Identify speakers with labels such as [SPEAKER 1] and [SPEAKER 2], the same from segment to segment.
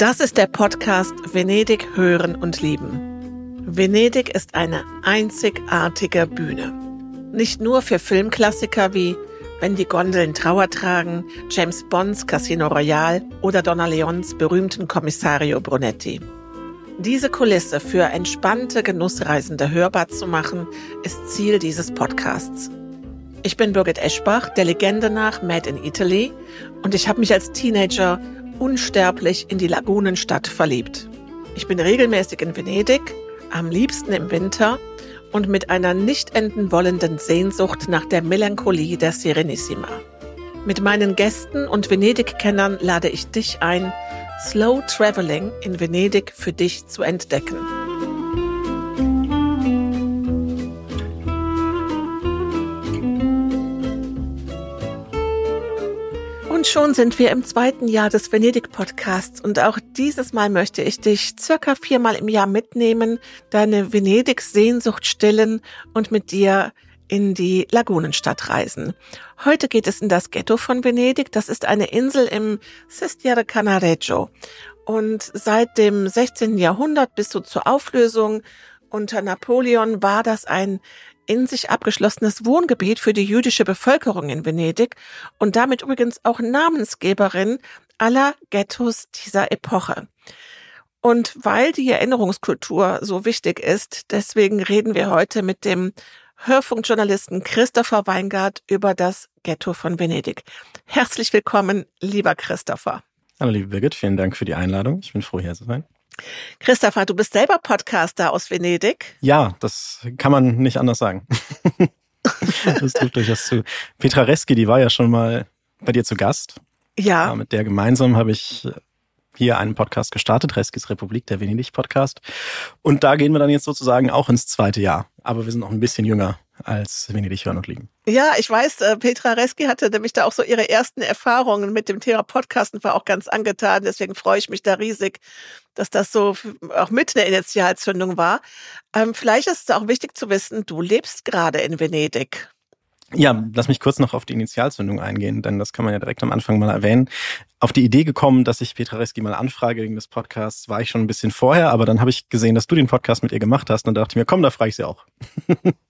[SPEAKER 1] Das ist der Podcast Venedig hören und lieben. Venedig ist eine einzigartige Bühne. Nicht nur für Filmklassiker wie Wenn die Gondeln Trauer tragen, James Bonds Casino Royale oder Donna Leons berühmten Kommissario Brunetti. Diese Kulisse für entspannte Genussreisende hörbar zu machen, ist Ziel dieses Podcasts. Ich bin Birgit Eschbach, der Legende nach Made in Italy, und ich habe mich als Teenager unsterblich in die Lagunenstadt verliebt. Ich bin regelmäßig in Venedig, am liebsten im Winter und mit einer nicht enden wollenden Sehnsucht nach der Melancholie der Serenissima. Mit meinen Gästen und Venedig-Kennern lade ich dich ein, Slow Traveling in Venedig für dich zu entdecken. Und schon sind wir im zweiten Jahr des Venedig-Podcasts und auch dieses Mal möchte ich dich circa viermal im Jahr mitnehmen, deine Venedig-Sehnsucht stillen und mit dir in die Lagunenstadt reisen. Heute geht es in das Ghetto von Venedig. Das ist eine Insel im Sestiere Canareggio. Und seit dem 16. Jahrhundert bis so zur Auflösung unter Napoleon war das ein in sich abgeschlossenes Wohngebiet für die jüdische Bevölkerung in Venedig und damit übrigens auch Namensgeberin aller Ghettos dieser Epoche. Und weil die Erinnerungskultur so wichtig ist, deswegen reden wir heute mit dem Hörfunkjournalisten Christopher Weingart über das Ghetto von Venedig. Herzlich willkommen, lieber Christopher.
[SPEAKER 2] Hallo, liebe Birgit, vielen Dank für die Einladung. Ich bin froh, hier zu sein.
[SPEAKER 1] Christopher, du bist selber Podcaster aus Venedig.
[SPEAKER 2] Ja, das kann man nicht anders sagen. das trifft durchaus zu. Petra Reski, die war ja schon mal bei dir zu Gast.
[SPEAKER 1] Ja.
[SPEAKER 2] Mit der gemeinsam habe ich hier einen Podcast gestartet, Reskis Republik, der Venedig-Podcast. Und da gehen wir dann jetzt sozusagen auch ins zweite Jahr. Aber wir sind noch ein bisschen jünger als Venedig hören und lieben.
[SPEAKER 1] Ja, ich weiß, äh, Petra Reski hatte nämlich da auch so ihre ersten Erfahrungen mit dem Thema Podcasten, war auch ganz angetan. Deswegen freue ich mich da riesig, dass das so auch mit eine Initialzündung war. Ähm, vielleicht ist es auch wichtig zu wissen, du lebst gerade in Venedig.
[SPEAKER 2] Ja, lass mich kurz noch auf die Initialzündung eingehen, denn das kann man ja direkt am Anfang mal erwähnen. Auf die Idee gekommen, dass ich Petra Reski mal anfrage wegen des Podcasts, war ich schon ein bisschen vorher, aber dann habe ich gesehen, dass du den Podcast mit ihr gemacht hast und dachte mir, komm, da frage ich sie auch.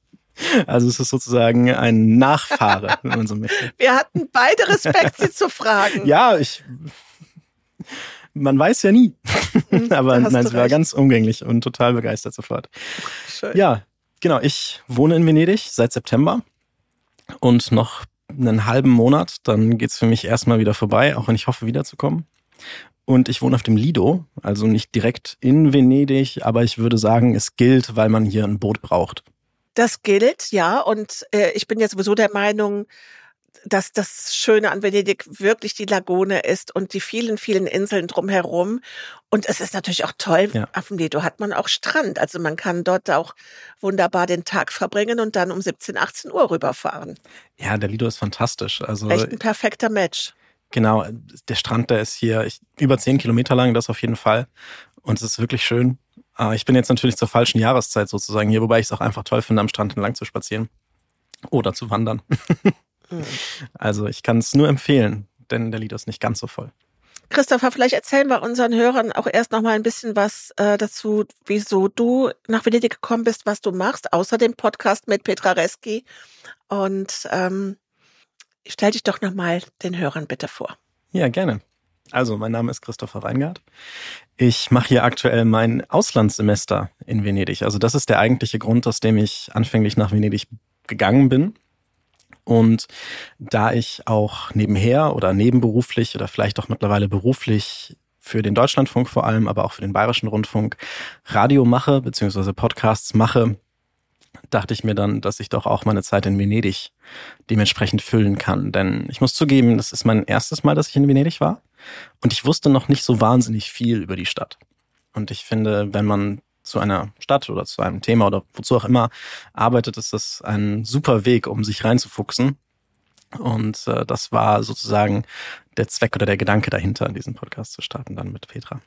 [SPEAKER 2] Also es ist sozusagen ein Nachfahre, wenn man so möchte.
[SPEAKER 1] Wir hatten beide Respekt, sie zu fragen.
[SPEAKER 2] Ja, ich. Man weiß ja nie. Hm, Aber nein, sie war ganz umgänglich und total begeistert sofort. Schön. Ja, genau. Ich wohne in Venedig seit September und noch einen halben Monat, dann geht's für mich erstmal wieder vorbei, auch wenn ich hoffe, wiederzukommen. Und ich wohne auf dem Lido, also nicht direkt in Venedig, aber ich würde sagen, es gilt, weil man hier ein Boot braucht.
[SPEAKER 1] Das gilt, ja. Und äh, ich bin ja sowieso der Meinung, dass das Schöne an Venedig wirklich die Lagune ist und die vielen, vielen Inseln drumherum. Und es ist natürlich auch toll, ja. auf dem Lido hat man auch Strand. Also man kann dort auch wunderbar den Tag verbringen und dann um 17, 18 Uhr rüberfahren.
[SPEAKER 2] Ja, der Lido ist fantastisch. Also
[SPEAKER 1] Echt ein perfekter Match.
[SPEAKER 2] Genau, der Strand, der ist hier ich, über zehn Kilometer lang, das auf jeden Fall. Und es ist wirklich schön. Aber ich bin jetzt natürlich zur falschen Jahreszeit sozusagen hier, wobei ich es auch einfach toll finde, am Strand entlang zu spazieren oder zu wandern. mhm. Also ich kann es nur empfehlen, denn der Lied ist nicht ganz so voll.
[SPEAKER 1] Christopher, vielleicht erzählen wir unseren Hörern auch erst noch mal ein bisschen was äh, dazu, wieso du nach Venedig gekommen bist, was du machst, außer dem Podcast mit Petra Reski. Und ähm, stell dich doch noch mal den Hörern bitte vor.
[SPEAKER 2] Ja, gerne. Also, mein Name ist Christopher Weingart. Ich mache hier aktuell mein Auslandssemester in Venedig. Also das ist der eigentliche Grund, aus dem ich anfänglich nach Venedig gegangen bin. Und da ich auch nebenher oder nebenberuflich oder vielleicht auch mittlerweile beruflich für den Deutschlandfunk vor allem, aber auch für den Bayerischen Rundfunk Radio mache, beziehungsweise Podcasts mache, dachte ich mir dann, dass ich doch auch meine Zeit in Venedig dementsprechend füllen kann. Denn ich muss zugeben, das ist mein erstes Mal, dass ich in Venedig war. Und ich wusste noch nicht so wahnsinnig viel über die Stadt. Und ich finde, wenn man zu einer Stadt oder zu einem Thema oder wozu auch immer arbeitet, ist das ein super Weg, um sich reinzufuchsen. Und äh, das war sozusagen der Zweck oder der Gedanke dahinter, diesen Podcast zu starten, dann mit Petra.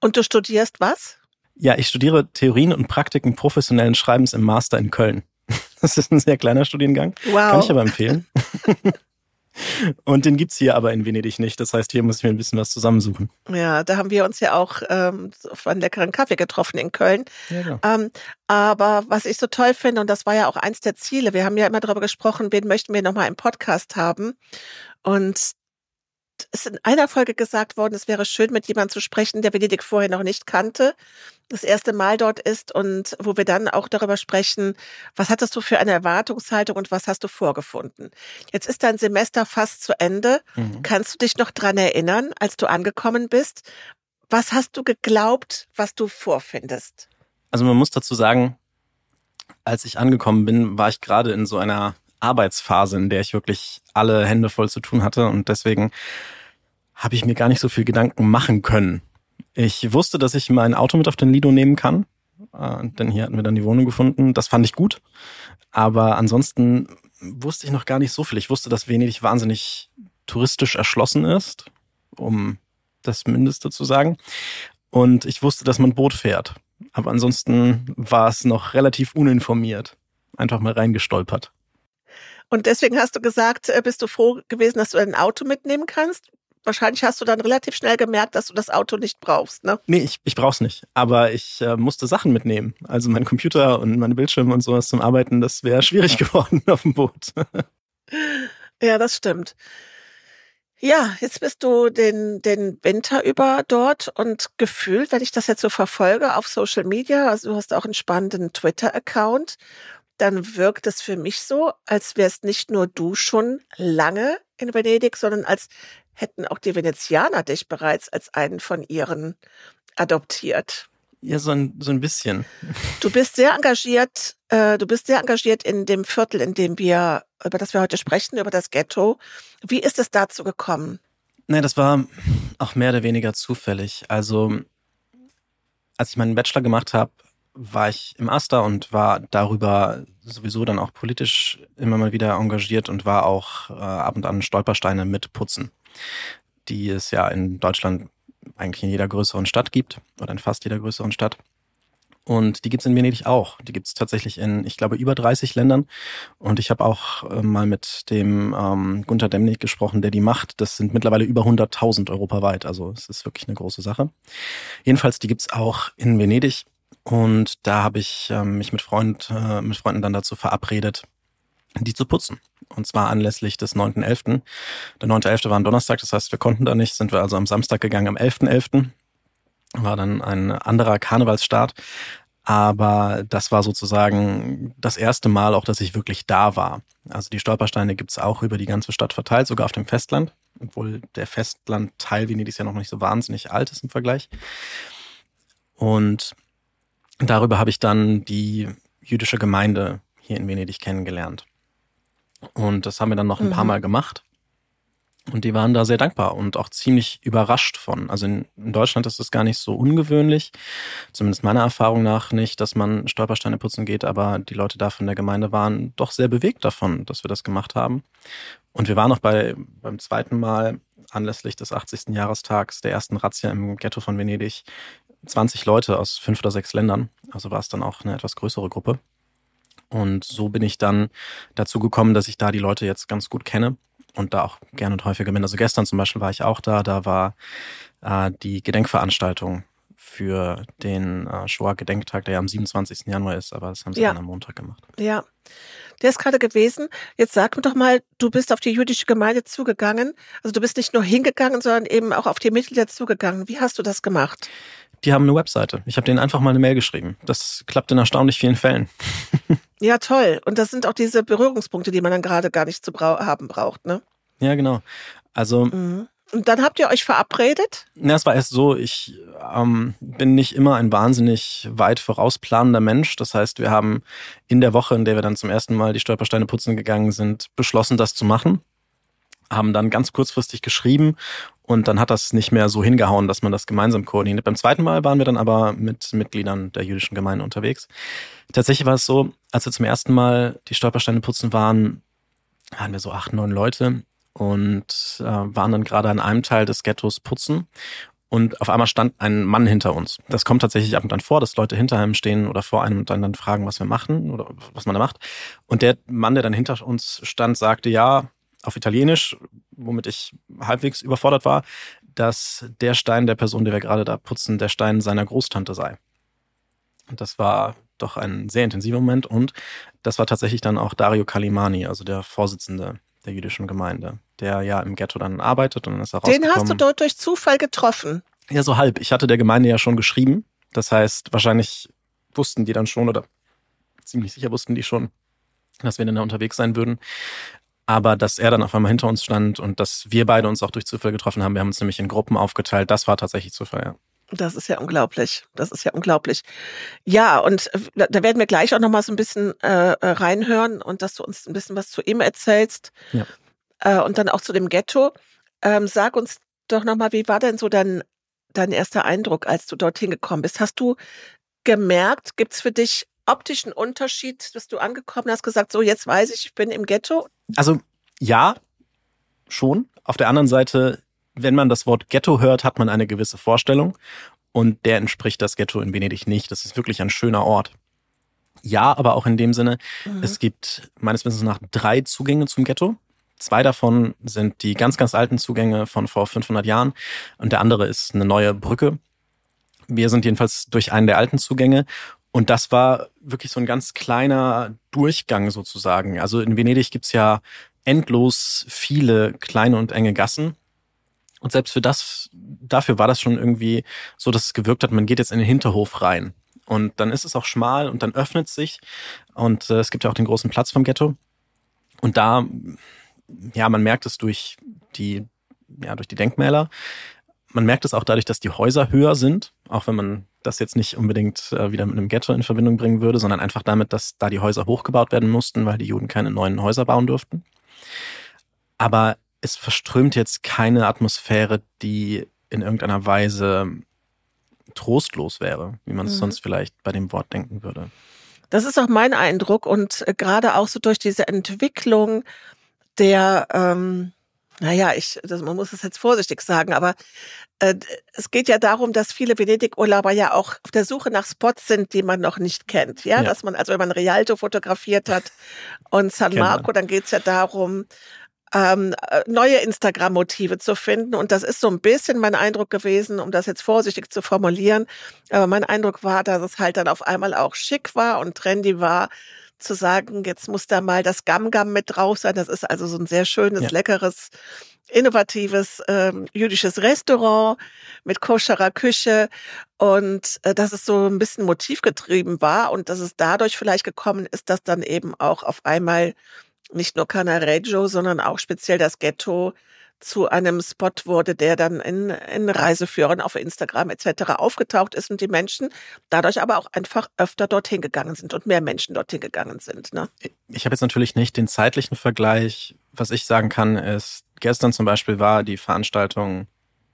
[SPEAKER 1] Und du studierst was?
[SPEAKER 2] Ja, ich studiere Theorien und Praktiken professionellen Schreibens im Master in Köln. Das ist ein sehr kleiner Studiengang. Wow. Kann ich aber empfehlen. Und den gibt's hier aber in Venedig nicht. Das heißt, hier muss ich mir ein bisschen was zusammensuchen.
[SPEAKER 1] Ja, da haben wir uns ja auch ähm, auf einen leckeren Kaffee getroffen in Köln. Ja, genau. ähm, aber was ich so toll finde, und das war ja auch eins der Ziele, wir haben ja immer darüber gesprochen, wen möchten wir nochmal im Podcast haben. Und ist in einer Folge gesagt worden, es wäre schön, mit jemandem zu sprechen, der Venedig vorher noch nicht kannte, das erste Mal dort ist und wo wir dann auch darüber sprechen, was hattest du für eine Erwartungshaltung und was hast du vorgefunden? Jetzt ist dein Semester fast zu Ende. Mhm. Kannst du dich noch dran erinnern, als du angekommen bist? Was hast du geglaubt, was du vorfindest?
[SPEAKER 2] Also man muss dazu sagen, als ich angekommen bin, war ich gerade in so einer Arbeitsphase, in der ich wirklich alle Hände voll zu tun hatte und deswegen habe ich mir gar nicht so viel Gedanken machen können. Ich wusste, dass ich mein Auto mit auf den Lido nehmen kann, äh, denn hier hatten wir dann die Wohnung gefunden. Das fand ich gut, aber ansonsten wusste ich noch gar nicht so viel. Ich wusste, dass Venedig wahnsinnig touristisch erschlossen ist, um das Mindeste zu sagen. Und ich wusste, dass man Boot fährt. Aber ansonsten war es noch relativ uninformiert. Einfach mal reingestolpert.
[SPEAKER 1] Und deswegen hast du gesagt, äh, bist du froh gewesen, dass du ein Auto mitnehmen kannst? Wahrscheinlich hast du dann relativ schnell gemerkt, dass du das Auto nicht brauchst, ne?
[SPEAKER 2] Nee, ich, ich brauch's nicht. Aber ich äh, musste Sachen mitnehmen. Also mein Computer und meine Bildschirme und sowas zum Arbeiten, das wäre schwierig geworden auf dem Boot.
[SPEAKER 1] ja, das stimmt. Ja, jetzt bist du den, den Winter über dort und gefühlt, wenn ich das jetzt so verfolge auf Social Media, also du hast auch einen spannenden Twitter-Account dann wirkt es für mich so, als wärst nicht nur du schon lange in Venedig, sondern als hätten auch die Venezianer dich bereits als einen von ihren adoptiert.
[SPEAKER 2] Ja, so ein, so ein bisschen.
[SPEAKER 1] Du bist sehr engagiert, äh, du bist sehr engagiert in dem Viertel, in dem wir, über das wir heute sprechen, über das Ghetto. Wie ist es dazu gekommen?
[SPEAKER 2] Nee, das war auch mehr oder weniger zufällig. Also, als ich meinen Bachelor gemacht habe, war ich im Aster und war darüber sowieso dann auch politisch immer mal wieder engagiert und war auch äh, ab und an Stolpersteine mit Putzen, die es ja in Deutschland eigentlich in jeder größeren Stadt gibt oder in fast jeder größeren Stadt. Und die gibt's in Venedig auch. Die gibt's tatsächlich in, ich glaube, über 30 Ländern. Und ich habe auch äh, mal mit dem ähm, Gunter Demnig gesprochen, der die macht. Das sind mittlerweile über 100.000 europaweit. Also es ist wirklich eine große Sache. Jedenfalls, die gibt's auch in Venedig. Und da habe ich ähm, mich mit, Freund, äh, mit Freunden dann dazu verabredet, die zu putzen. Und zwar anlässlich des 9.11. Der 9.11. war ein Donnerstag, das heißt, wir konnten da nicht, sind wir also am Samstag gegangen, am 11.11. .11. War dann ein anderer Karnevalsstart. Aber das war sozusagen das erste Mal auch, dass ich wirklich da war. Also die Stolpersteine gibt's auch über die ganze Stadt verteilt, sogar auf dem Festland, obwohl der Festlandteil Venedigs ja noch nicht so wahnsinnig alt ist im Vergleich. Und darüber habe ich dann die jüdische Gemeinde hier in Venedig kennengelernt. Und das haben wir dann noch ein mhm. paar Mal gemacht. Und die waren da sehr dankbar und auch ziemlich überrascht von. Also in, in, Deutschland ist es gar nicht so ungewöhnlich, zumindest meiner Erfahrung nach nicht, dass man Stolpersteine putzen geht, aber die Leute da von der Gemeinde waren doch sehr bewegt davon, dass wir das gemacht haben. Und wir waren auch bei, beim zweiten Mal anlässlich des 80. Jahrestags der ersten Razzia im Ghetto von Venedig 20 Leute aus fünf oder sechs Ländern. Also war es dann auch eine etwas größere Gruppe. Und so bin ich dann dazu gekommen, dass ich da die Leute jetzt ganz gut kenne und da auch gerne und häufiger bin. Also gestern zum Beispiel war ich auch da. Da war äh, die Gedenkveranstaltung für den äh, Shoah-Gedenktag, der ja am 27. Januar ist, aber das haben sie ja. dann am Montag gemacht.
[SPEAKER 1] Ja, der ist gerade gewesen. Jetzt sag mir doch mal, du bist auf die jüdische Gemeinde zugegangen. Also du bist nicht nur hingegangen, sondern eben auch auf die Mitglieder zugegangen. Wie hast du das gemacht?
[SPEAKER 2] Die haben eine Webseite. Ich habe denen einfach mal eine Mail geschrieben. Das klappt in erstaunlich vielen Fällen.
[SPEAKER 1] ja, toll. Und das sind auch diese Berührungspunkte, die man dann gerade gar nicht zu brau haben braucht, ne?
[SPEAKER 2] Ja, genau. Also. Mhm.
[SPEAKER 1] Und dann habt ihr euch verabredet?
[SPEAKER 2] Na, es war erst so, ich ähm, bin nicht immer ein wahnsinnig weit vorausplanender Mensch. Das heißt, wir haben in der Woche, in der wir dann zum ersten Mal die Stolpersteine putzen gegangen sind, beschlossen, das zu machen haben dann ganz kurzfristig geschrieben und dann hat das nicht mehr so hingehauen, dass man das gemeinsam koordiniert. Beim zweiten Mal waren wir dann aber mit Mitgliedern der jüdischen Gemeinde unterwegs. Tatsächlich war es so, als wir zum ersten Mal die Stolpersteine putzen waren, waren wir so acht, neun Leute und äh, waren dann gerade an einem Teil des Ghettos putzen. Und auf einmal stand ein Mann hinter uns. Das kommt tatsächlich ab und an vor, dass Leute hinter einem stehen oder vor einem und dann, dann fragen, was wir machen oder was man da macht. Und der Mann, der dann hinter uns stand, sagte, ja, auf Italienisch, womit ich halbwegs überfordert war, dass der Stein der Person, die wir gerade da putzen, der Stein seiner Großtante sei. Und das war doch ein sehr intensiver Moment und das war tatsächlich dann auch Dario Kalimani, also der Vorsitzende der jüdischen Gemeinde, der ja im Ghetto dann arbeitet und dann ist er
[SPEAKER 1] Den hast du dort durch Zufall getroffen?
[SPEAKER 2] Ja, so halb. Ich hatte der Gemeinde ja schon geschrieben. Das heißt, wahrscheinlich wussten die dann schon oder ziemlich sicher wussten die schon, dass wir dann da unterwegs sein würden. Aber dass er dann auf einmal hinter uns stand und dass wir beide uns auch durch Zufall getroffen haben, wir haben uns nämlich in Gruppen aufgeteilt, das war tatsächlich Zufall, ja.
[SPEAKER 1] Das ist ja unglaublich. Das ist ja unglaublich. Ja, und äh, da werden wir gleich auch noch mal so ein bisschen äh, äh, reinhören und dass du uns ein bisschen was zu ihm erzählst. Ja. Äh, und dann auch zu dem Ghetto. Ähm, sag uns doch noch mal, wie war denn so dein, dein erster Eindruck, als du dorthin gekommen bist? Hast du gemerkt, gibt's für dich optischen Unterschied, dass du angekommen hast, gesagt, so jetzt weiß ich, ich bin im Ghetto?
[SPEAKER 2] Also ja, schon. Auf der anderen Seite wenn man das Wort Ghetto hört, hat man eine gewisse Vorstellung. Und der entspricht das Ghetto in Venedig nicht. Das ist wirklich ein schöner Ort. Ja, aber auch in dem Sinne, mhm. es gibt meines Wissens nach drei Zugänge zum Ghetto. Zwei davon sind die ganz, ganz alten Zugänge von vor 500 Jahren und der andere ist eine neue Brücke. Wir sind jedenfalls durch einen der alten Zugänge und das war wirklich so ein ganz kleiner Durchgang sozusagen. Also in Venedig gibt's ja endlos viele kleine und enge Gassen und selbst für das, dafür war das schon irgendwie so, dass es gewirkt hat, man geht jetzt in den Hinterhof rein. Und dann ist es auch schmal und dann öffnet sich. Und äh, es gibt ja auch den großen Platz vom Ghetto. Und da, ja, man merkt es durch die, ja, durch die Denkmäler. Man merkt es auch dadurch, dass die Häuser höher sind, auch wenn man das jetzt nicht unbedingt äh, wieder mit einem Ghetto in Verbindung bringen würde, sondern einfach damit, dass da die Häuser hochgebaut werden mussten, weil die Juden keine neuen Häuser bauen durften. Aber es verströmt jetzt keine Atmosphäre, die in irgendeiner Weise trostlos wäre, wie man es mhm. sonst vielleicht bei dem Wort denken würde.
[SPEAKER 1] Das ist auch mein Eindruck und äh, gerade auch so durch diese Entwicklung der, ähm, naja, ich, das, man muss es jetzt vorsichtig sagen, aber äh, es geht ja darum, dass viele Venedig-Urlauber ja auch auf der Suche nach Spots sind, die man noch nicht kennt. Ja, ja. dass man, also wenn man Rialto fotografiert hat und San Marco, dann geht's ja darum, ähm, äh, neue Instagram-Motive zu finden. Und das ist so ein bisschen mein Eindruck gewesen, um das jetzt vorsichtig zu formulieren. Aber mein Eindruck war, dass es halt dann auf einmal auch schick war und trendy war, zu sagen, jetzt muss da mal das Gam-Gam mit drauf sein. Das ist also so ein sehr schönes, ja. leckeres, innovatives ähm, jüdisches Restaurant mit koscherer Küche und äh, dass es so ein bisschen motivgetrieben war und dass es dadurch vielleicht gekommen ist, dass dann eben auch auf einmal nicht nur Canareggio, sondern auch speziell das Ghetto zu einem Spot wurde, der dann in, in Reiseführern auf Instagram etc. aufgetaucht ist und die Menschen dadurch aber auch einfach öfter dorthin gegangen sind und mehr Menschen dorthin gegangen sind. Ne?
[SPEAKER 2] Ich habe jetzt natürlich nicht den zeitlichen Vergleich. Was ich sagen kann, ist, gestern zum Beispiel war die Veranstaltung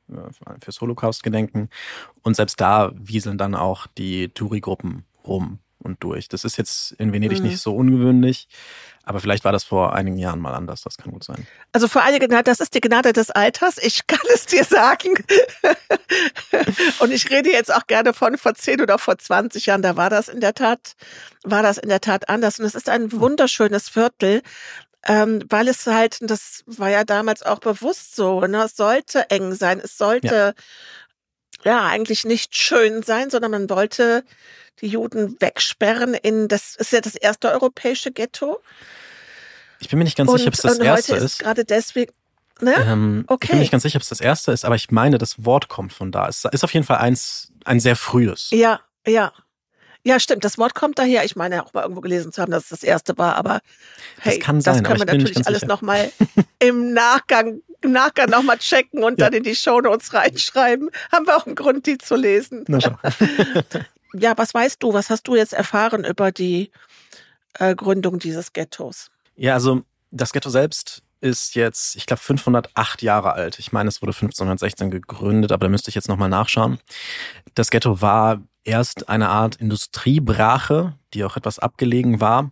[SPEAKER 2] äh, fürs Holocaust-Gedenken und selbst da wieseln dann auch die Touri-Gruppen rum und durch. Das ist jetzt in Venedig mhm. nicht so ungewöhnlich. Aber vielleicht war das vor einigen Jahren mal anders, das kann gut sein.
[SPEAKER 1] Also vor einigen Jahren, das ist die Gnade des Alters, ich kann es dir sagen. und ich rede jetzt auch gerne von vor 10 oder vor 20 Jahren, da war das in der Tat, war das in der Tat anders. Und es ist ein wunderschönes Viertel, ähm, weil es halt, das war ja damals auch bewusst so, ne, es sollte eng sein, es sollte ja, ja eigentlich nicht schön sein, sondern man wollte die Juden wegsperren in das ist ja das erste europäische Ghetto.
[SPEAKER 2] Ich bin mir nicht ganz und, sicher, ob es das erste ist.
[SPEAKER 1] ist gerade deswegen. Ne?
[SPEAKER 2] Ähm, okay. Ich bin mir nicht ganz sicher, ob es das erste ist, aber ich meine, das Wort kommt von da. Es ist auf jeden Fall eins, ein sehr frühes.
[SPEAKER 1] Ja, ja. Ja, stimmt. Das Wort kommt daher. Ich meine auch mal irgendwo gelesen zu haben, dass es das erste war, aber hey, das, kann sein, das können wir natürlich alles nochmal im Nachgang, im Nachgang nochmal checken und ja. dann in die Show Notes reinschreiben. Haben wir auch einen Grund, die zu lesen. Na schon. ja, was weißt du? Was hast du jetzt erfahren über die äh, Gründung dieses Ghettos?
[SPEAKER 2] Ja, also das Ghetto selbst ist jetzt, ich glaube, 508 Jahre alt. Ich meine, es wurde 1516 gegründet, aber da müsste ich jetzt nochmal nachschauen. Das Ghetto war erst eine Art Industriebrache, die auch etwas abgelegen war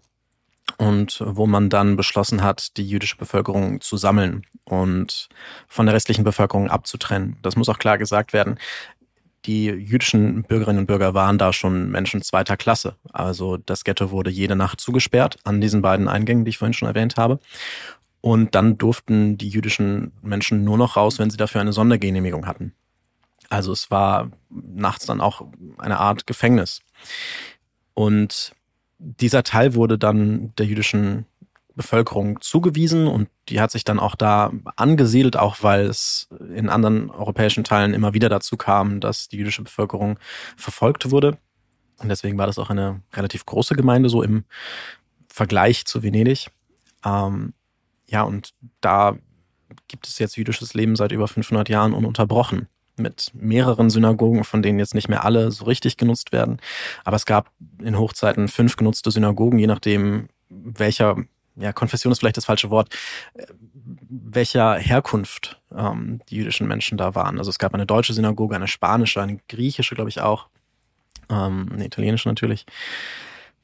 [SPEAKER 2] und wo man dann beschlossen hat, die jüdische Bevölkerung zu sammeln und von der restlichen Bevölkerung abzutrennen. Das muss auch klar gesagt werden die jüdischen Bürgerinnen und Bürger waren da schon Menschen zweiter Klasse. Also das Ghetto wurde jede Nacht zugesperrt an diesen beiden Eingängen, die ich vorhin schon erwähnt habe. Und dann durften die jüdischen Menschen nur noch raus, wenn sie dafür eine Sondergenehmigung hatten. Also es war nachts dann auch eine Art Gefängnis. Und dieser Teil wurde dann der jüdischen Bevölkerung zugewiesen und die hat sich dann auch da angesiedelt, auch weil es in anderen europäischen Teilen immer wieder dazu kam, dass die jüdische Bevölkerung verfolgt wurde. Und deswegen war das auch eine relativ große Gemeinde, so im Vergleich zu Venedig. Ähm, ja, und da gibt es jetzt jüdisches Leben seit über 500 Jahren ununterbrochen mit mehreren Synagogen, von denen jetzt nicht mehr alle so richtig genutzt werden. Aber es gab in Hochzeiten fünf genutzte Synagogen, je nachdem, welcher, ja, Konfession ist vielleicht das falsche Wort, welcher Herkunft ähm, die jüdischen Menschen da waren. Also es gab eine deutsche Synagoge, eine spanische, eine griechische, glaube ich auch, ähm, eine italienische natürlich.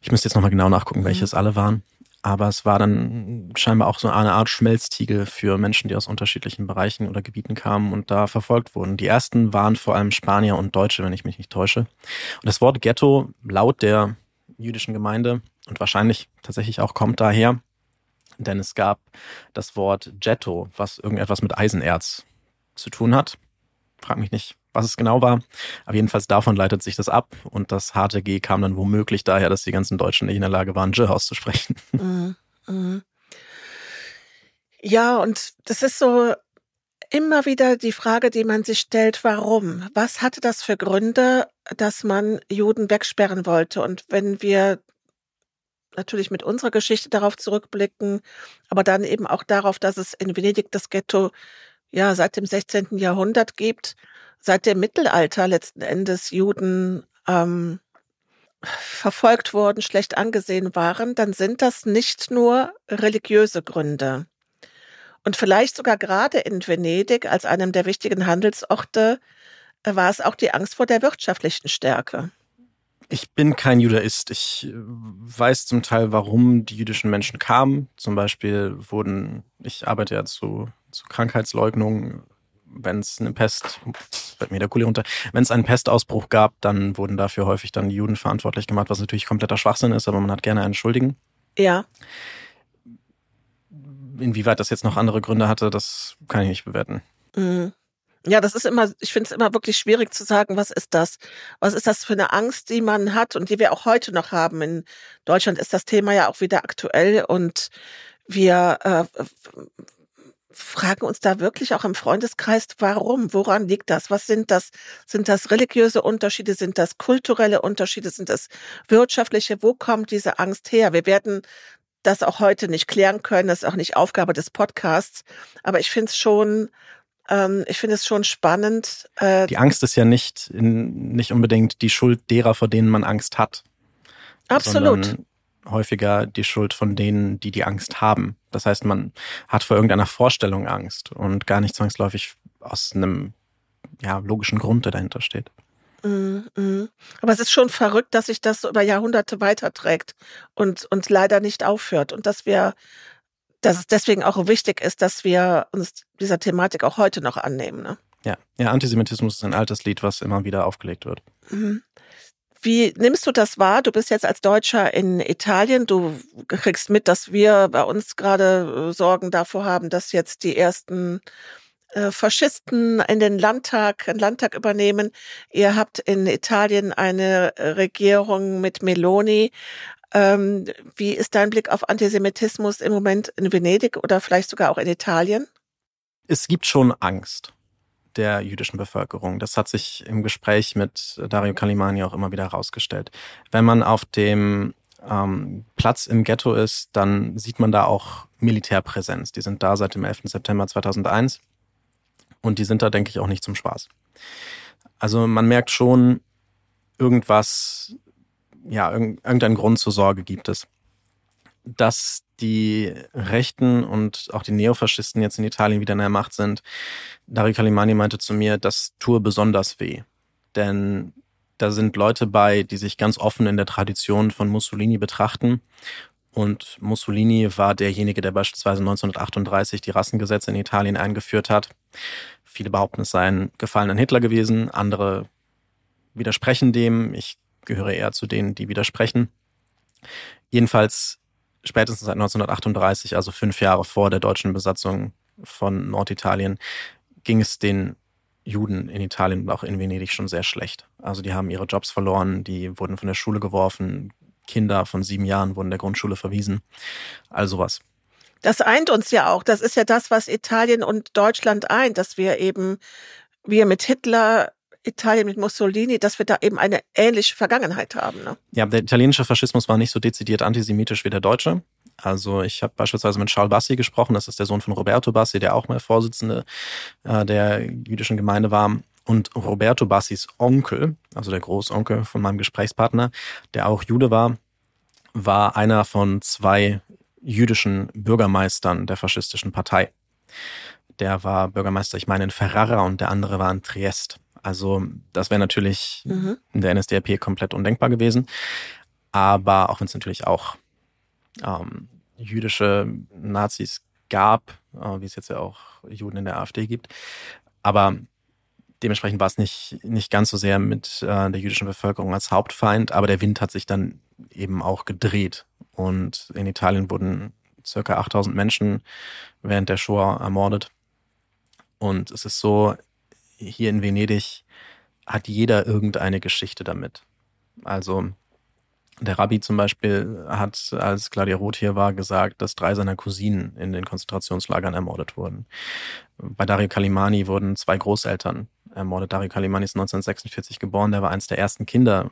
[SPEAKER 2] Ich müsste jetzt nochmal genau nachgucken, welche es mhm. alle waren. Aber es war dann scheinbar auch so eine Art Schmelztiegel für Menschen, die aus unterschiedlichen Bereichen oder Gebieten kamen und da verfolgt wurden. Die ersten waren vor allem Spanier und Deutsche, wenn ich mich nicht täusche. Und das Wort Ghetto laut der jüdischen Gemeinde und wahrscheinlich tatsächlich auch kommt daher, denn es gab das Wort Ghetto, was irgendetwas mit Eisenerz zu tun hat. Frag mich nicht, was es genau war. Aber jedenfalls davon leitet sich das ab. Und das harte G kam dann womöglich daher, dass die ganzen Deutschen nicht in der Lage waren, J auszusprechen. Mhm.
[SPEAKER 1] Mhm. Ja, und das ist so immer wieder die Frage, die man sich stellt, warum? Was hatte das für Gründe, dass man Juden wegsperren wollte? Und wenn wir natürlich mit unserer Geschichte darauf zurückblicken, aber dann eben auch darauf, dass es in Venedig das Ghetto ja seit dem 16. Jahrhundert gibt, seit dem Mittelalter letzten Endes Juden ähm, verfolgt wurden, schlecht angesehen waren, dann sind das nicht nur religiöse Gründe. Und vielleicht sogar gerade in Venedig als einem der wichtigen Handelsorte äh, war es auch die Angst vor der wirtschaftlichen Stärke.
[SPEAKER 2] Ich bin kein Judaist. Ich äh, weiß zum Teil, warum die jüdischen Menschen kamen. Zum Beispiel wurden, ich arbeite ja zu, zu Krankheitsleugnung, wenn es eine Pest, fällt mir der Kuli runter, wenn es einen Pestausbruch gab, dann wurden dafür häufig dann die Juden verantwortlich gemacht, was natürlich kompletter Schwachsinn ist, aber man hat gerne einen Schuldigen.
[SPEAKER 1] Ja.
[SPEAKER 2] Inwieweit das jetzt noch andere Gründe hatte, das kann ich nicht bewerten.
[SPEAKER 1] Mhm. Ja, das ist immer, ich finde es immer wirklich schwierig zu sagen, was ist das? Was ist das für eine Angst, die man hat und die wir auch heute noch haben? In Deutschland ist das Thema ja auch wieder aktuell und wir äh, fragen uns da wirklich auch im Freundeskreis, warum? Woran liegt das? Was sind das? Sind das religiöse Unterschiede? Sind das kulturelle Unterschiede? Sind das wirtschaftliche? Wo kommt diese Angst her? Wir werden das auch heute nicht klären können. Das ist auch nicht Aufgabe des Podcasts. Aber ich finde es schon, ähm, ich finde es schon spannend.
[SPEAKER 2] Äh, die Angst ist ja nicht, in, nicht unbedingt die Schuld derer, vor denen man Angst hat.
[SPEAKER 1] Absolut
[SPEAKER 2] häufiger die Schuld von denen, die die Angst haben. Das heißt, man hat vor irgendeiner Vorstellung Angst und gar nicht zwangsläufig aus einem ja, logischen Grund, der dahinter steht.
[SPEAKER 1] Mm. Aber es ist schon verrückt, dass sich das über Jahrhunderte weiterträgt und, und leider nicht aufhört. Und dass wir, dass es deswegen auch wichtig ist, dass wir uns dieser Thematik auch heute noch annehmen. Ne?
[SPEAKER 2] Ja. ja, Antisemitismus ist ein altes Lied, was immer wieder aufgelegt wird. Mhm.
[SPEAKER 1] Wie nimmst du das wahr? Du bist jetzt als Deutscher in Italien. Du kriegst mit, dass wir bei uns gerade äh, Sorgen davor haben, dass jetzt die ersten äh, Faschisten in den Landtag, den Landtag übernehmen. Ihr habt in Italien eine Regierung mit Meloni. Ähm, wie ist dein Blick auf Antisemitismus im Moment in Venedig oder vielleicht sogar auch in Italien?
[SPEAKER 2] Es gibt schon Angst der jüdischen Bevölkerung. Das hat sich im Gespräch mit Dario Kalimani auch immer wieder herausgestellt. Wenn man auf dem ähm, Platz im Ghetto ist, dann sieht man da auch Militärpräsenz. Die sind da seit dem 11. September 2001 und die sind da, denke ich, auch nicht zum Spaß. Also man merkt schon, irgendwas, ja, irgendeinen Grund zur Sorge gibt es. Dass die Rechten und auch die Neofaschisten jetzt in Italien wieder in der Macht sind, Dario Kalimani meinte zu mir, das tue besonders weh. Denn da sind Leute bei, die sich ganz offen in der Tradition von Mussolini betrachten. Und Mussolini war derjenige, der beispielsweise 1938 die Rassengesetze in Italien eingeführt hat. Viele behaupten, es sei ein Gefallen an Hitler gewesen, andere widersprechen dem. Ich gehöre eher zu denen, die widersprechen. Jedenfalls spätestens seit 1938, also fünf Jahre vor der deutschen Besatzung von Norditalien, ging es den Juden in Italien und auch in Venedig schon sehr schlecht. Also die haben ihre Jobs verloren, die wurden von der Schule geworfen, Kinder von sieben Jahren wurden der Grundschule verwiesen, all sowas.
[SPEAKER 1] Das eint uns ja auch. Das ist ja das, was Italien und Deutschland eint, dass wir eben, wir mit Hitler, Italien mit Mussolini, dass wir da eben eine ähnliche Vergangenheit haben. Ne?
[SPEAKER 2] Ja, der italienische Faschismus war nicht so dezidiert antisemitisch wie der deutsche. Also ich habe beispielsweise mit Charles Bassi gesprochen, das ist der Sohn von Roberto Bassi, der auch mal Vorsitzende äh, der jüdischen Gemeinde war. Und Roberto Bassis Onkel, also der Großonkel von meinem Gesprächspartner, der auch Jude war, war einer von zwei jüdischen Bürgermeistern der faschistischen Partei. Der war Bürgermeister, ich meine, in Ferrara und der andere war in Triest. Also das wäre natürlich mhm. in der NSDAP komplett undenkbar gewesen. Aber auch wenn es natürlich auch ähm, jüdische Nazis gab, äh, wie es jetzt ja auch Juden in der AfD gibt. Aber dementsprechend war es nicht, nicht ganz so sehr mit äh, der jüdischen Bevölkerung als Hauptfeind, aber der Wind hat sich dann eben auch gedreht. Und in Italien wurden circa 8000 Menschen während der Shoah ermordet. Und es ist so, hier in Venedig hat jeder irgendeine Geschichte damit. Also der Rabbi zum Beispiel hat, als Claudia Roth hier war, gesagt, dass drei seiner Cousinen in den Konzentrationslagern ermordet wurden. Bei Dario Kalimani wurden zwei Großeltern ermordet. Dario Kalimani ist 1946 geboren, der war eines der ersten Kinder,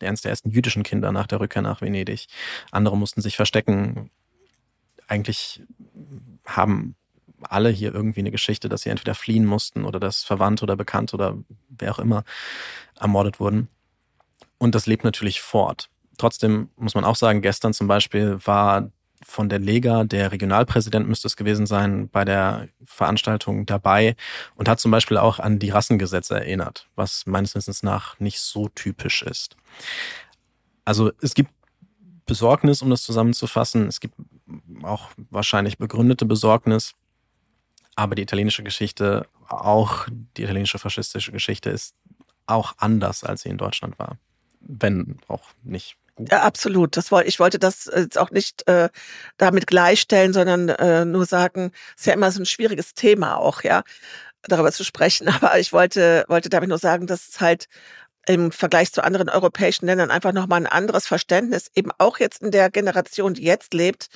[SPEAKER 2] eines der ersten jüdischen Kinder nach der Rückkehr nach Venedig. Andere mussten sich verstecken. Eigentlich haben alle hier irgendwie eine Geschichte, dass sie entweder fliehen mussten oder dass Verwandte oder Bekannte oder wer auch immer ermordet wurden. Und das lebt natürlich fort. Trotzdem muss man auch sagen, gestern zum Beispiel war von der Lega, der Regionalpräsident müsste es gewesen sein, bei der Veranstaltung dabei und hat zum Beispiel auch an die Rassengesetze erinnert, was meines Wissens nach nicht so typisch ist. Also es gibt Besorgnis, um das zusammenzufassen. Es gibt auch wahrscheinlich begründete Besorgnis. Aber die italienische Geschichte, auch die italienische faschistische Geschichte ist auch anders, als sie in Deutschland war wenn auch nicht.
[SPEAKER 1] Ja, absolut. Das wollte ich wollte das jetzt auch nicht äh, damit gleichstellen, sondern äh, nur sagen, es ist ja immer so ein schwieriges Thema auch, ja, darüber zu sprechen. Aber ich wollte wollte damit nur sagen, dass es halt im Vergleich zu anderen europäischen Ländern einfach nochmal ein anderes Verständnis, eben auch jetzt in der Generation, die jetzt lebt,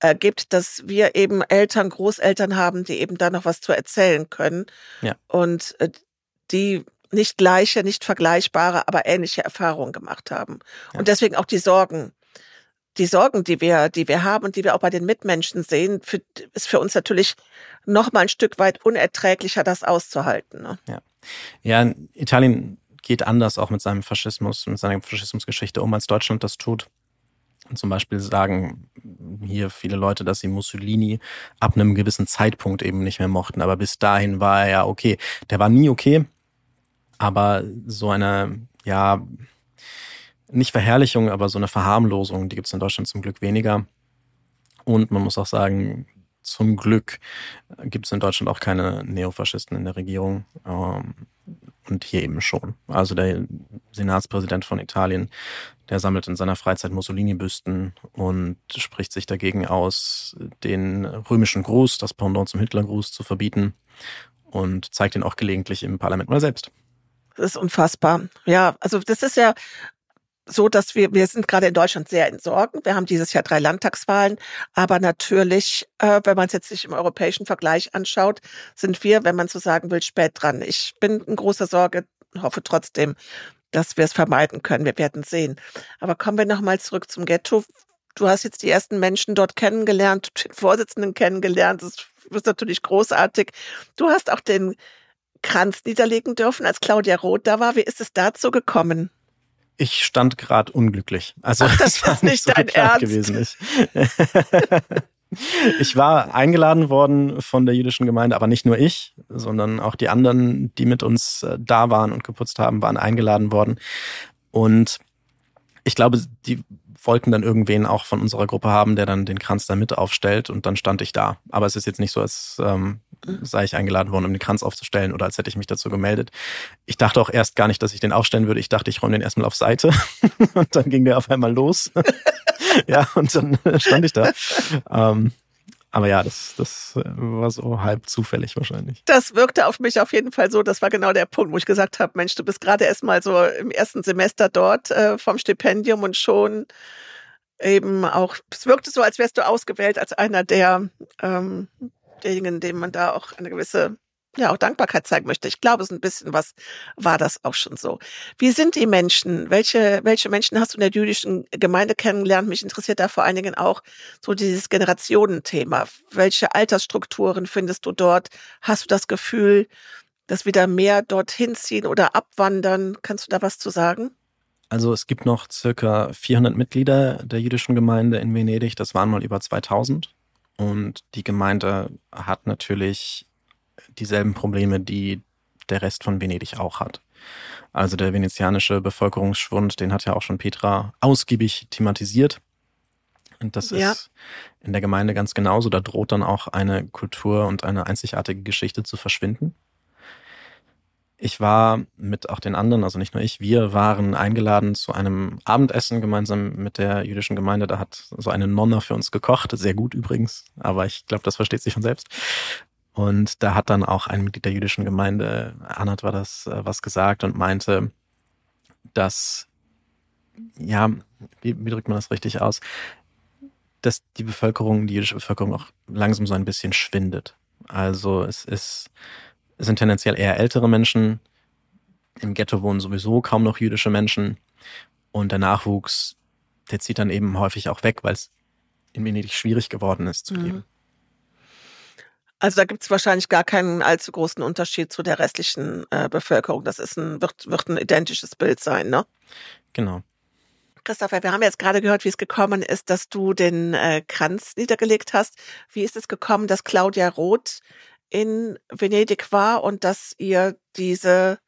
[SPEAKER 1] äh, gibt, dass wir eben Eltern, Großeltern haben, die eben da noch was zu erzählen können. Ja. Und äh, die nicht gleiche, nicht vergleichbare, aber ähnliche Erfahrungen gemacht haben. Ja. Und deswegen auch die Sorgen. Die Sorgen, die wir, die wir haben und die wir auch bei den Mitmenschen sehen, für, ist für uns natürlich noch mal ein Stück weit unerträglicher, das auszuhalten. Ne?
[SPEAKER 2] Ja. ja, Italien geht anders auch mit seinem Faschismus, mit seiner Faschismusgeschichte um, als Deutschland das tut. Und zum Beispiel sagen hier viele Leute, dass sie Mussolini ab einem gewissen Zeitpunkt eben nicht mehr mochten. Aber bis dahin war er ja okay. Der war nie okay, aber so eine, ja, nicht Verherrlichung, aber so eine Verharmlosung, die gibt es in Deutschland zum Glück weniger. Und man muss auch sagen, zum Glück gibt es in Deutschland auch keine Neofaschisten in der Regierung. Ähm, und hier eben schon. Also der Senatspräsident von Italien, der sammelt in seiner Freizeit Mussolini-Büsten und spricht sich dagegen aus, den römischen Gruß, das Pendant zum Hitlergruß, zu verbieten und zeigt ihn auch gelegentlich im Parlament mal selbst.
[SPEAKER 1] Das ist unfassbar. Ja, also das ist ja so, dass wir, wir sind gerade in Deutschland sehr in Sorgen. Wir haben dieses Jahr drei Landtagswahlen, aber natürlich, äh, wenn man es jetzt sich im europäischen Vergleich anschaut, sind wir, wenn man so sagen will, spät dran. Ich bin in großer Sorge, hoffe trotzdem, dass wir es vermeiden können. Wir werden sehen. Aber kommen wir nochmal zurück zum Ghetto. Du hast jetzt die ersten Menschen dort kennengelernt, den Vorsitzenden kennengelernt. Das ist natürlich großartig. Du hast auch den Kranz niederlegen dürfen, als Claudia Roth da war. Wie ist es dazu gekommen?
[SPEAKER 2] Ich stand gerade unglücklich. Also Ach,
[SPEAKER 1] das, ist nicht so dein Ernst
[SPEAKER 2] gewesen. Ich, ich war eingeladen worden von der jüdischen Gemeinde, aber nicht nur ich, sondern auch die anderen, die mit uns äh, da waren und geputzt haben, waren eingeladen worden. Und ich glaube, die wollten dann irgendwen auch von unserer Gruppe haben, der dann den Kranz da mit aufstellt und dann stand ich da. Aber es ist jetzt nicht so, als ähm, sei ich eingeladen worden, um den Kranz aufzustellen oder als hätte ich mich dazu gemeldet. Ich dachte auch erst gar nicht, dass ich den aufstellen würde. Ich dachte, ich räume den erstmal auf Seite und dann ging der auf einmal los. ja, und dann stand ich da. Ähm, aber ja, das, das war so halb zufällig wahrscheinlich.
[SPEAKER 1] Das wirkte auf mich auf jeden Fall so. Das war genau der Punkt, wo ich gesagt habe, Mensch, du bist gerade erst mal so im ersten Semester dort äh, vom Stipendium und schon eben auch, es wirkte so, als wärst du ausgewählt als einer der ähm, derjenigen, dem man da auch eine gewisse ja auch Dankbarkeit zeigen möchte. Ich glaube, es ein bisschen was war das auch schon so. Wie sind die Menschen? Welche, welche Menschen hast du in der jüdischen Gemeinde kennengelernt? Mich interessiert da vor allen Dingen auch so dieses Generationenthema. Welche Altersstrukturen findest du dort? Hast du das Gefühl, dass wieder mehr dorthin ziehen oder abwandern? Kannst du da was zu sagen?
[SPEAKER 2] Also es gibt noch circa 400 Mitglieder der jüdischen Gemeinde in Venedig. Das waren mal über 2000. Und die Gemeinde hat natürlich dieselben Probleme, die der Rest von Venedig auch hat. Also der venezianische Bevölkerungsschwund, den hat ja auch schon Petra ausgiebig thematisiert. Und das ja. ist in der Gemeinde ganz genauso. Da droht dann auch eine Kultur und eine einzigartige Geschichte zu verschwinden. Ich war mit auch den anderen, also nicht nur ich, wir waren eingeladen zu einem Abendessen gemeinsam mit der jüdischen Gemeinde. Da hat so eine Nonna für uns gekocht, sehr gut übrigens, aber ich glaube, das versteht sich von selbst. Und da hat dann auch ein Mitglied der jüdischen Gemeinde, Anat war das, äh, was gesagt und meinte, dass, ja, wie, wie drückt man das richtig aus, dass die Bevölkerung, die jüdische Bevölkerung auch langsam so ein bisschen schwindet. Also es ist, es sind tendenziell eher ältere Menschen. Im Ghetto wohnen sowieso kaum noch jüdische Menschen. Und der Nachwuchs, der zieht dann eben häufig auch weg, weil es in Venedig schwierig geworden ist zu leben.
[SPEAKER 1] Also da gibt es wahrscheinlich gar keinen allzu großen Unterschied zu der restlichen äh, Bevölkerung. Das ist ein, wird, wird ein identisches Bild sein, ne?
[SPEAKER 2] Genau.
[SPEAKER 1] Christopher, wir haben jetzt gerade gehört, wie es gekommen ist, dass du den äh, Kranz niedergelegt hast. Wie ist es gekommen, dass Claudia Roth in Venedig war und dass ihr diese,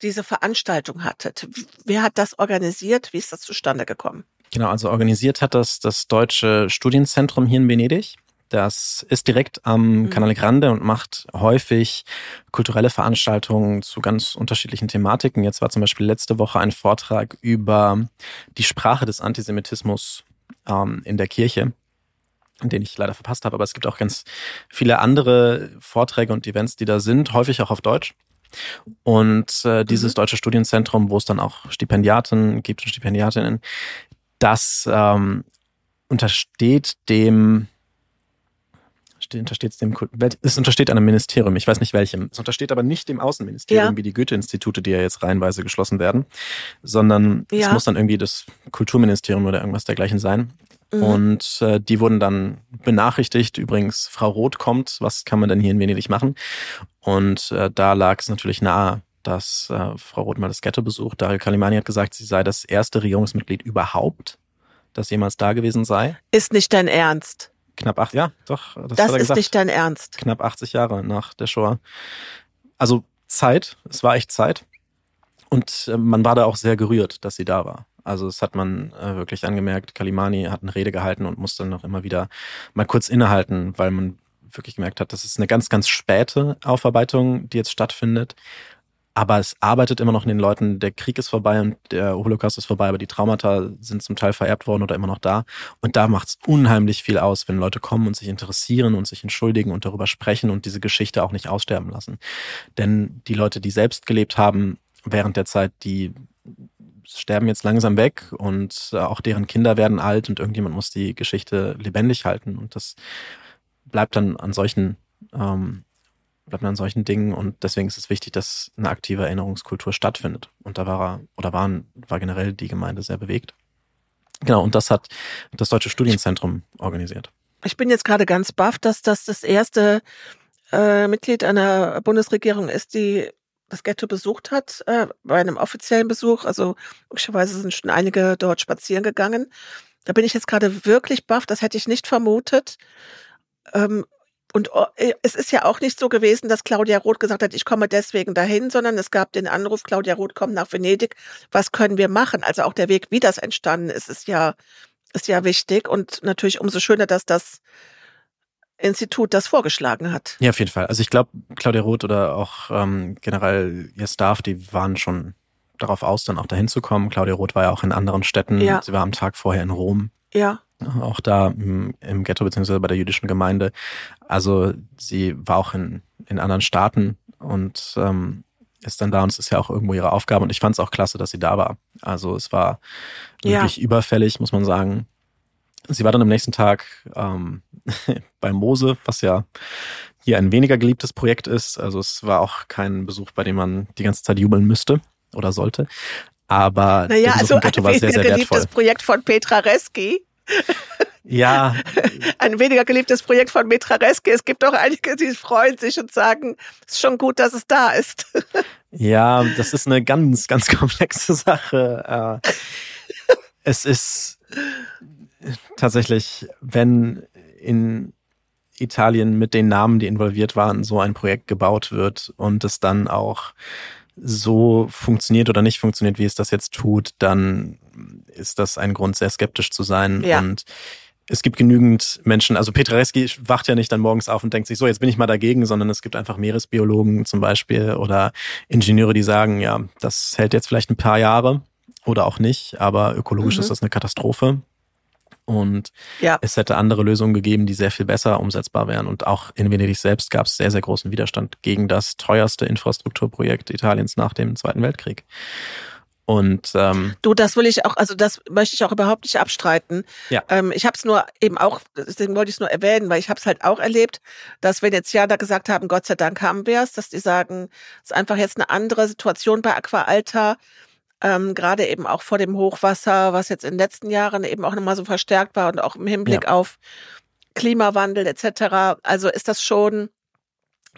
[SPEAKER 1] diese Veranstaltung hattet? Wer hat das organisiert? Wie ist das zustande gekommen?
[SPEAKER 2] Genau, also organisiert hat das das Deutsche Studienzentrum hier in Venedig. Das ist direkt am mhm. Canale Grande und macht häufig kulturelle Veranstaltungen zu ganz unterschiedlichen Thematiken. Jetzt war zum Beispiel letzte Woche ein Vortrag über die Sprache des Antisemitismus ähm, in der Kirche den ich leider verpasst habe, aber es gibt auch ganz viele andere Vorträge und Events, die da sind, häufig auch auf Deutsch. Und äh, dieses mhm. deutsche Studienzentrum, wo es dann auch Stipendiaten gibt und Stipendiatinnen, das ähm, untersteht dem untersteht es dem es untersteht einem Ministerium, ich weiß nicht welchem. Es untersteht aber nicht dem Außenministerium, ja. wie die Goethe-Institute, die ja jetzt reihenweise geschlossen werden, sondern ja. es muss dann irgendwie das Kulturministerium oder irgendwas dergleichen sein. Mhm. Und äh, die wurden dann benachrichtigt, übrigens, Frau Roth kommt, was kann man denn hier in Venedig machen? Und äh, da lag es natürlich nahe, dass äh, Frau Roth mal das Ghetto besucht. Dario Kalimani hat gesagt, sie sei das erste Regierungsmitglied überhaupt, das jemals da gewesen sei.
[SPEAKER 1] Ist nicht dein Ernst?
[SPEAKER 2] Knapp acht, ja, doch.
[SPEAKER 1] Das, das ist gesagt. nicht dein Ernst.
[SPEAKER 2] Knapp 80 Jahre nach der Shoah. Also Zeit, es war echt Zeit. Und äh, man war da auch sehr gerührt, dass sie da war. Also das hat man äh, wirklich angemerkt. Kalimani hat eine Rede gehalten und musste dann noch immer wieder mal kurz innehalten, weil man wirklich gemerkt hat, das ist eine ganz, ganz späte Aufarbeitung, die jetzt stattfindet. Aber es arbeitet immer noch in den Leuten. Der Krieg ist vorbei und der Holocaust ist vorbei, aber die Traumata sind zum Teil vererbt worden oder immer noch da. Und da macht es unheimlich viel aus, wenn Leute kommen und sich interessieren und sich entschuldigen und darüber sprechen und diese Geschichte auch nicht aussterben lassen. Denn die Leute, die selbst gelebt haben während der Zeit, die sterben jetzt langsam weg und auch deren Kinder werden alt und irgendjemand muss die Geschichte lebendig halten. Und das bleibt dann an solchen ähm, bleibt man an solchen Dingen und deswegen ist es wichtig, dass eine aktive Erinnerungskultur stattfindet. Und da war er, oder waren, war generell die Gemeinde sehr bewegt. Genau, und das hat das Deutsche Studienzentrum organisiert.
[SPEAKER 1] Ich bin jetzt gerade ganz baff, dass das das erste äh, Mitglied einer Bundesregierung ist, die das Ghetto besucht hat, äh, bei einem offiziellen Besuch. Also möglicherweise sind schon einige dort spazieren gegangen. Da bin ich jetzt gerade wirklich baff, das hätte ich nicht vermutet. Ähm, und oh, äh, es ist ja auch nicht so gewesen, dass Claudia Roth gesagt hat, ich komme deswegen dahin, sondern es gab den Anruf, Claudia Roth kommt nach Venedig. Was können wir machen? Also auch der Weg, wie das entstanden ist, ist ja, ist ja wichtig und natürlich umso schöner, dass das Institut das vorgeschlagen hat.
[SPEAKER 2] Ja, auf jeden Fall. Also ich glaube, Claudia Roth oder auch ähm, generell ihr Staff, die waren schon darauf aus, dann auch dahin zu kommen. Claudia Roth war ja auch in anderen Städten. Ja. Sie war am Tag vorher in Rom
[SPEAKER 1] Ja.
[SPEAKER 2] Auch da im, im Ghetto beziehungsweise bei der jüdischen Gemeinde. Also sie war auch in, in anderen Staaten und ähm, ist dann da und es ist ja auch irgendwo ihre Aufgabe. Und ich fand es auch klasse, dass sie da war. Also es war wirklich ja. überfällig, muss man sagen. Sie war dann am nächsten Tag ähm, bei Mose, was ja hier ein weniger geliebtes Projekt ist. Also es war auch kein Besuch, bei dem man die ganze Zeit jubeln müsste oder sollte. Aber
[SPEAKER 1] naja, also ein war sehr, sehr geliebtes wertvoll. Projekt von Petra Reski.
[SPEAKER 2] Ja.
[SPEAKER 1] Ein weniger geliebtes Projekt von Petra Reski. Es gibt auch einige, die freuen sich und sagen, es ist schon gut, dass es da ist.
[SPEAKER 2] Ja, das ist eine ganz, ganz komplexe Sache. Äh, es ist tatsächlich, wenn in Italien mit den Namen, die involviert waren, so ein Projekt gebaut wird und es dann auch so funktioniert oder nicht funktioniert, wie es das jetzt tut, dann ist das ein Grund, sehr skeptisch zu sein. Ja. Und es gibt genügend Menschen, also Petreski wacht ja nicht dann morgens auf und denkt sich, so, jetzt bin ich mal dagegen, sondern es gibt einfach Meeresbiologen zum Beispiel oder Ingenieure, die sagen, ja, das hält jetzt vielleicht ein paar Jahre oder auch nicht, aber ökologisch mhm. ist das eine Katastrophe. Und ja. es hätte andere Lösungen gegeben, die sehr viel besser umsetzbar wären. Und auch in Venedig selbst gab es sehr, sehr großen Widerstand gegen das teuerste Infrastrukturprojekt Italiens nach dem Zweiten Weltkrieg. Und ähm,
[SPEAKER 1] du, das will ich auch, also das möchte ich auch überhaupt nicht abstreiten. Ja. Ähm, ich habe es nur eben auch, deswegen wollte ich es nur erwähnen, weil ich habe es halt auch erlebt, dass Venezianer gesagt haben, Gott sei Dank haben wir es, dass die sagen, es ist einfach jetzt eine andere Situation bei Aqua Alta ähm, gerade eben auch vor dem Hochwasser, was jetzt in den letzten Jahren eben auch nochmal so verstärkt war und auch im Hinblick ja. auf Klimawandel etc. Also ist das schon,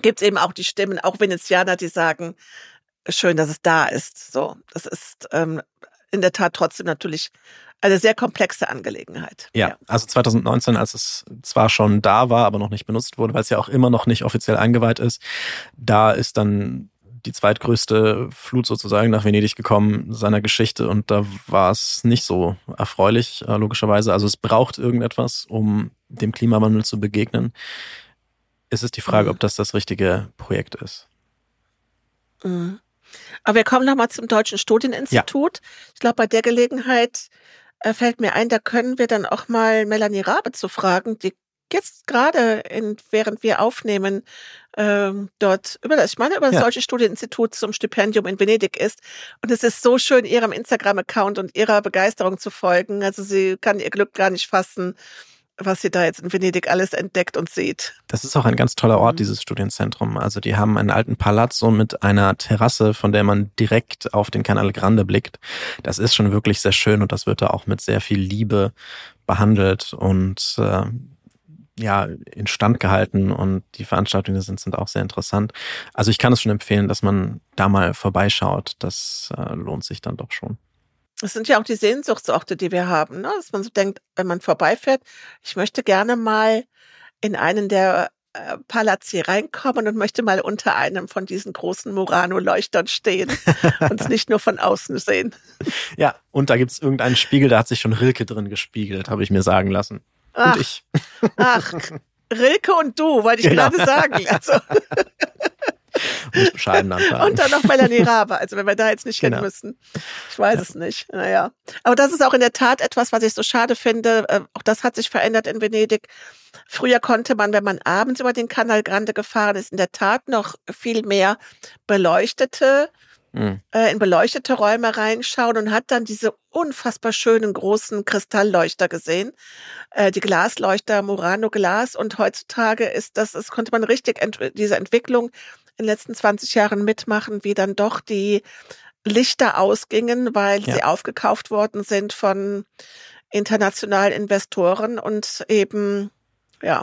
[SPEAKER 1] gibt es eben auch die Stimmen, auch Venezianer, die sagen, schön, dass es da ist. So, das ist ähm, in der Tat trotzdem natürlich eine sehr komplexe Angelegenheit.
[SPEAKER 2] Ja, ja, also 2019, als es zwar schon da war, aber noch nicht benutzt wurde, weil es ja auch immer noch nicht offiziell eingeweiht ist, da ist dann die zweitgrößte Flut sozusagen nach Venedig gekommen seiner Geschichte und da war es nicht so erfreulich, äh, logischerweise. Also es braucht irgendetwas, um dem Klimawandel zu begegnen. Es ist die Frage, mhm. ob das das richtige Projekt ist.
[SPEAKER 1] Mhm. Aber wir kommen nochmal zum Deutschen Studieninstitut. Ja. Ich glaube, bei der Gelegenheit äh, fällt mir ein, da können wir dann auch mal Melanie Rabe zu fragen. Die jetzt gerade, während wir aufnehmen, ähm, dort über das, ich meine, über das ja. Deutsche Studieninstitut zum Stipendium in Venedig ist. Und es ist so schön, ihrem Instagram-Account und ihrer Begeisterung zu folgen. Also sie kann ihr Glück gar nicht fassen, was sie da jetzt in Venedig alles entdeckt und sieht.
[SPEAKER 2] Das ist auch ein ganz toller Ort, mhm. dieses Studienzentrum. Also die haben einen alten Palazzo mit einer Terrasse, von der man direkt auf den Canale Grande blickt. Das ist schon wirklich sehr schön und das wird da auch mit sehr viel Liebe behandelt und äh, ja, instand gehalten und die Veranstaltungen sind, sind auch sehr interessant. Also ich kann es schon empfehlen, dass man da mal vorbeischaut. Das äh, lohnt sich dann doch schon.
[SPEAKER 1] Das sind ja auch die Sehnsuchtsorte, die wir haben, ne? dass man so denkt, wenn man vorbeifährt, ich möchte gerne mal in einen der äh, Palazzi reinkommen und möchte mal unter einem von diesen großen Murano-Leuchtern stehen und es nicht nur von außen sehen.
[SPEAKER 2] Ja, und da gibt es irgendeinen Spiegel, da hat sich schon Rilke drin gespiegelt, habe ich mir sagen lassen.
[SPEAKER 1] Ach,
[SPEAKER 2] und ich.
[SPEAKER 1] Ach, Rilke und du, wollte ich genau. gerade sagen. Also.
[SPEAKER 2] Nicht bescheiden anfangen.
[SPEAKER 1] Und dann noch Melanie Rabe, also wenn wir da jetzt nicht genau. hin müssen. Ich weiß ja. es nicht. Naja. Aber das ist auch in der Tat etwas, was ich so schade finde. Äh, auch das hat sich verändert in Venedig. Früher konnte man, wenn man abends über den Canal Grande gefahren ist, in der Tat noch viel mehr beleuchtete mhm. äh, in beleuchtete Räume reinschauen und hat dann diese unfassbar schönen großen Kristallleuchter gesehen, äh, die Glasleuchter Murano Glas. Und heutzutage ist das, das konnte man richtig ent diese Entwicklung in den letzten 20 Jahren mitmachen, wie dann doch die Lichter ausgingen, weil ja. sie aufgekauft worden sind von internationalen Investoren und eben ja.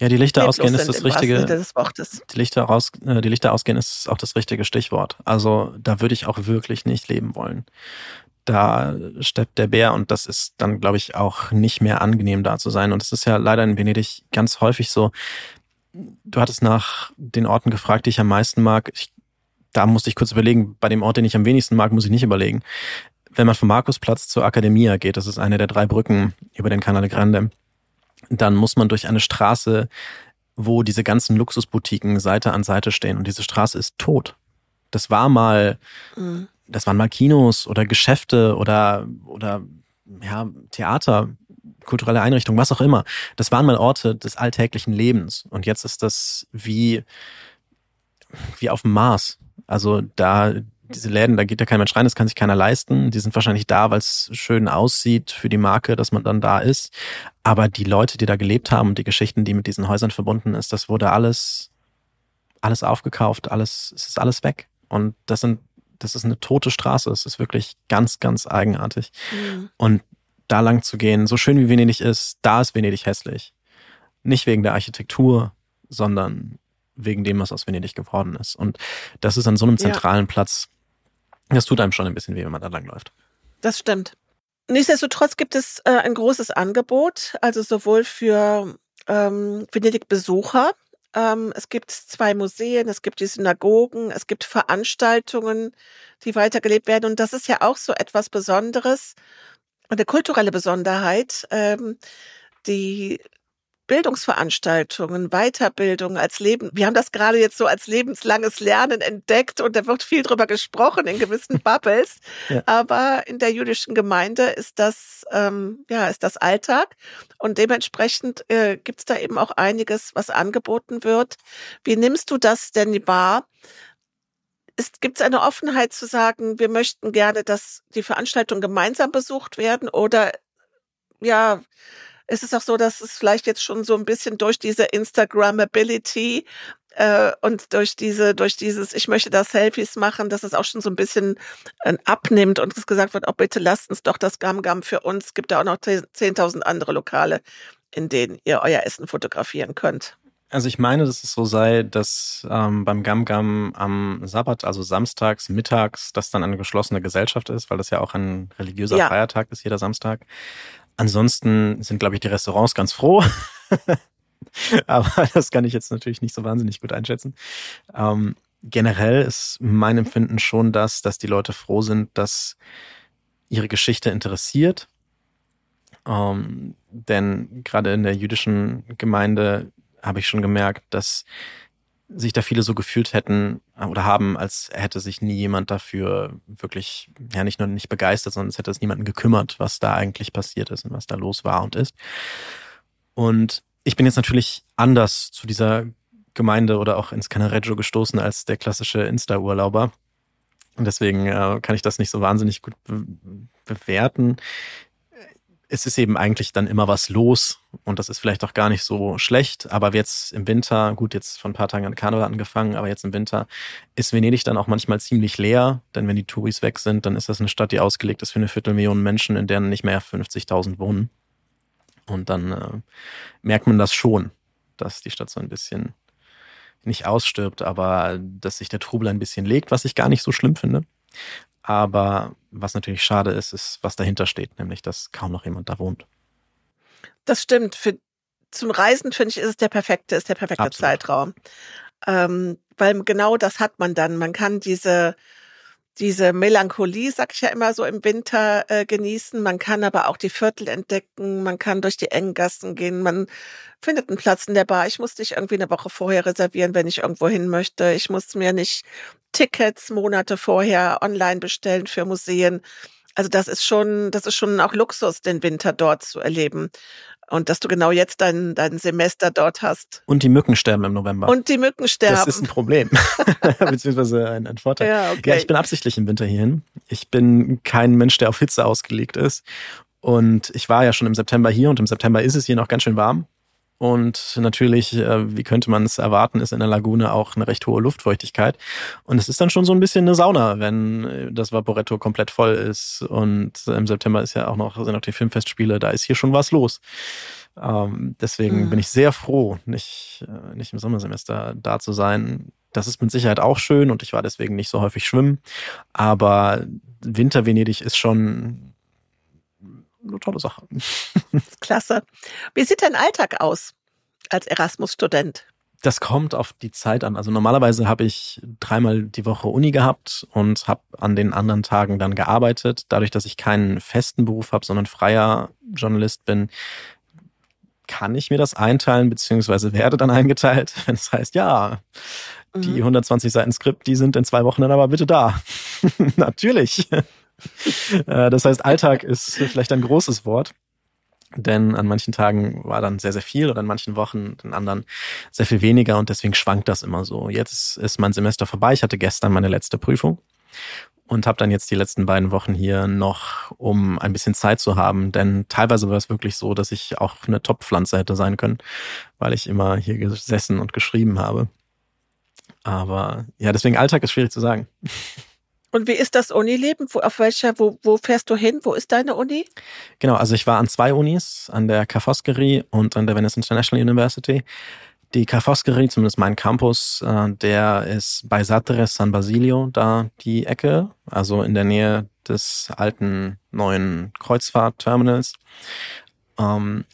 [SPEAKER 2] Ja, die Lichter ausgehen ist das richtige. Die Lichter raus, äh, die Lichter ausgehen ist auch das richtige Stichwort. Also da würde ich auch wirklich nicht leben wollen. Da steppt der Bär und das ist dann, glaube ich, auch nicht mehr angenehm da zu sein. Und es ist ja leider in Venedig ganz häufig so. Du hattest nach den Orten gefragt, die ich am meisten mag. Ich, da musste ich kurz überlegen. Bei dem Ort, den ich am wenigsten mag, muss ich nicht überlegen. Wenn man vom Markusplatz zur Akademia geht, das ist eine der drei Brücken über den Canale Grande dann muss man durch eine Straße, wo diese ganzen Luxusboutiquen Seite an Seite stehen und diese Straße ist tot. Das war mal, mhm. das waren mal Kinos oder Geschäfte oder, oder, ja, Theater. kulturelle Einrichtung, was auch immer. Das waren mal Orte des alltäglichen Lebens. Und jetzt ist das wie, wie auf dem Mars. Also da, diese Läden, da geht ja kein Mensch rein, das kann sich keiner leisten. Die sind wahrscheinlich da, weil es schön aussieht für die Marke, dass man dann da ist. Aber die Leute, die da gelebt haben und die Geschichten, die mit diesen Häusern verbunden ist, das wurde alles, alles aufgekauft, alles, es ist alles weg. Und das sind, das ist eine tote Straße. Es ist wirklich ganz, ganz eigenartig. Mhm. Und da lang zu gehen, so schön wie Venedig ist, da ist Venedig hässlich. Nicht wegen der Architektur, sondern wegen dem, was aus Venedig geworden ist. Und das ist an so einem zentralen ja. Platz, das tut einem schon ein bisschen weh, wenn man da langläuft.
[SPEAKER 1] Das stimmt. Nichtsdestotrotz gibt es äh, ein großes Angebot, also sowohl für ähm, Venedig-Besucher. Ähm, es gibt zwei Museen, es gibt die Synagogen, es gibt Veranstaltungen, die weitergelebt werden. Und das ist ja auch so etwas Besonderes, eine kulturelle Besonderheit. Ähm, die Bildungsveranstaltungen, Weiterbildung als Leben. Wir haben das gerade jetzt so als lebenslanges Lernen entdeckt und da wird viel drüber gesprochen in gewissen Bubbles. ja. Aber in der jüdischen Gemeinde ist das, ähm, ja, ist das Alltag und dementsprechend äh, gibt es da eben auch einiges, was angeboten wird. Wie nimmst du das denn wahr? Gibt es eine Offenheit zu sagen, wir möchten gerne, dass die Veranstaltungen gemeinsam besucht werden oder ja, ist es auch so, dass es vielleicht jetzt schon so ein bisschen durch diese Instagrammability äh, und durch diese, durch dieses, ich möchte da Selfies machen, dass es auch schon so ein bisschen äh, abnimmt und es gesagt wird, oh bitte lasst uns doch das Gam Gam für uns. Es gibt da auch noch 10.000 andere Lokale, in denen ihr euer Essen fotografieren könnt.
[SPEAKER 2] Also ich meine, dass es so sei, dass ähm, beim Gam Gam am Sabbat, also samstags, mittags, das dann eine geschlossene Gesellschaft ist, weil das ja auch ein religiöser ja. Feiertag ist, jeder Samstag. Ansonsten sind, glaube ich, die Restaurants ganz froh. Aber das kann ich jetzt natürlich nicht so wahnsinnig gut einschätzen. Ähm, generell ist mein Empfinden schon das, dass die Leute froh sind, dass ihre Geschichte interessiert. Ähm, denn gerade in der jüdischen Gemeinde habe ich schon gemerkt, dass sich da viele so gefühlt hätten oder haben, als hätte sich nie jemand dafür wirklich, ja, nicht nur nicht begeistert, sondern es hätte es niemanden gekümmert, was da eigentlich passiert ist und was da los war und ist. Und ich bin jetzt natürlich anders zu dieser Gemeinde oder auch ins Canareggio gestoßen als der klassische Insta-Urlauber. Und deswegen äh, kann ich das nicht so wahnsinnig gut be bewerten es ist eben eigentlich dann immer was los und das ist vielleicht auch gar nicht so schlecht, aber jetzt im Winter, gut, jetzt von ein paar Tagen an Karneval angefangen, aber jetzt im Winter ist Venedig dann auch manchmal ziemlich leer, denn wenn die Touris weg sind, dann ist das eine Stadt, die ausgelegt ist für eine Viertelmillion Menschen, in deren nicht mehr 50.000 wohnen. Und dann äh, merkt man das schon, dass die Stadt so ein bisschen nicht ausstirbt, aber dass sich der Trubel ein bisschen legt, was ich gar nicht so schlimm finde. Aber was natürlich schade ist, ist, was dahinter steht, nämlich, dass kaum noch jemand da wohnt.
[SPEAKER 1] Das stimmt. Für, zum Reisen, finde ich, ist es der perfekte, ist der perfekte Absolut. Zeitraum. Ähm, weil genau das hat man dann. Man kann diese, diese Melancholie, sag ich ja immer so, im Winter äh, genießen. Man kann aber auch die Viertel entdecken. Man kann durch die engen Gassen gehen. Man findet einen Platz in der Bar. Ich muss dich irgendwie eine Woche vorher reservieren, wenn ich irgendwo hin möchte. Ich muss mir nicht Tickets Monate vorher online bestellen für Museen. Also das ist schon, das ist schon auch Luxus, den Winter dort zu erleben. Und dass du genau jetzt dein, dein Semester dort hast.
[SPEAKER 2] Und die Mücken sterben im November.
[SPEAKER 1] Und die Mücken sterben. Das
[SPEAKER 2] ist ein Problem. Beziehungsweise ein, ein Vorteil. Ja, okay. ja, ich bin absichtlich im Winter hierhin. Ich bin kein Mensch, der auf Hitze ausgelegt ist. Und ich war ja schon im September hier und im September ist es hier noch ganz schön warm. Und natürlich, äh, wie könnte man es erwarten, ist in der Lagune auch eine recht hohe Luftfeuchtigkeit. Und es ist dann schon so ein bisschen eine Sauna, wenn äh, das Vaporetto komplett voll ist. Und im September ist ja auch noch, sind noch die Filmfestspiele, da ist hier schon was los. Ähm, deswegen mhm. bin ich sehr froh, nicht, äh, nicht im Sommersemester da zu sein. Das ist mit Sicherheit auch schön und ich war deswegen nicht so häufig schwimmen. Aber Winter Venedig ist schon eine tolle Sache.
[SPEAKER 1] Klasse. Wie sieht dein Alltag aus als Erasmus-Student?
[SPEAKER 2] Das kommt auf die Zeit an. Also normalerweise habe ich dreimal die Woche Uni gehabt und habe an den anderen Tagen dann gearbeitet. Dadurch, dass ich keinen festen Beruf habe, sondern freier Journalist bin, kann ich mir das einteilen, beziehungsweise werde dann eingeteilt, wenn es heißt, ja, die 120 mhm. Seiten Skript, die sind in zwei Wochen dann aber bitte da. Natürlich. Äh, das heißt, Alltag ist vielleicht ein großes Wort. Denn an manchen Tagen war dann sehr, sehr viel oder an manchen Wochen, an anderen sehr viel weniger und deswegen schwankt das immer so. Jetzt ist mein Semester vorbei. Ich hatte gestern meine letzte Prüfung und habe dann jetzt die letzten beiden Wochen hier noch, um ein bisschen Zeit zu haben. Denn teilweise war es wirklich so, dass ich auch eine Top-Pflanze hätte sein können, weil ich immer hier gesessen und geschrieben habe. Aber ja, deswegen Alltag ist schwierig zu sagen.
[SPEAKER 1] Und wie ist das Unileben? Wo, auf welcher, wo, wo fährst du hin? Wo ist deine Uni?
[SPEAKER 2] Genau, also ich war an zwei Unis, an der Ca' und an der Venice International University. Die Ca' zumindest mein Campus, äh, der ist bei Sattere San Basilio, da die Ecke, also in der Nähe des alten neuen Kreuzfahrtterminals. Ähm,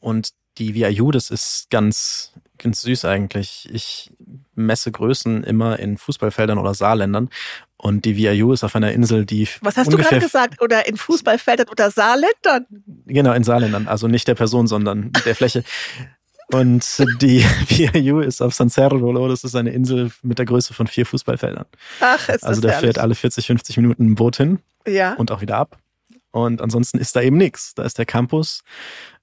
[SPEAKER 2] und die VIU, das ist ganz, ganz süß eigentlich. Ich messe Größen immer in Fußballfeldern oder Saarländern. Und die VIU ist auf einer Insel, die.
[SPEAKER 1] Was hast du gerade gesagt? Oder in Fußballfeldern oder Saarländern?
[SPEAKER 2] Genau, in Saarländern. Also nicht der Person, sondern der Fläche. Und die VIU ist auf San Cerro, das ist eine Insel mit der Größe von vier Fußballfeldern.
[SPEAKER 1] Ach, ist
[SPEAKER 2] Also da fährt alle 40, 50 Minuten ein Boot hin
[SPEAKER 1] Ja.
[SPEAKER 2] und auch wieder ab. Und ansonsten ist da eben nichts. Da ist der Campus.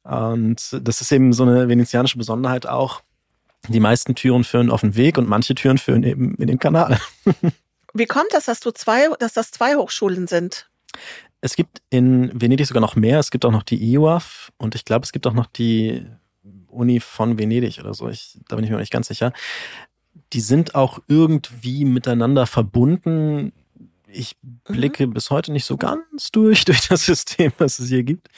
[SPEAKER 2] Und das ist eben so eine venezianische Besonderheit auch. Die meisten Türen führen auf den Weg und manche Türen führen eben in den Kanal.
[SPEAKER 1] Wie kommt das, dass du zwei, dass das zwei Hochschulen sind?
[SPEAKER 2] Es gibt in Venedig sogar noch mehr. Es gibt auch noch die IUAF und ich glaube, es gibt auch noch die Uni von Venedig oder so. Ich, da bin ich mir nicht ganz sicher. Die sind auch irgendwie miteinander verbunden. Ich blicke bis heute nicht so ganz durch, durch das System, was es hier gibt.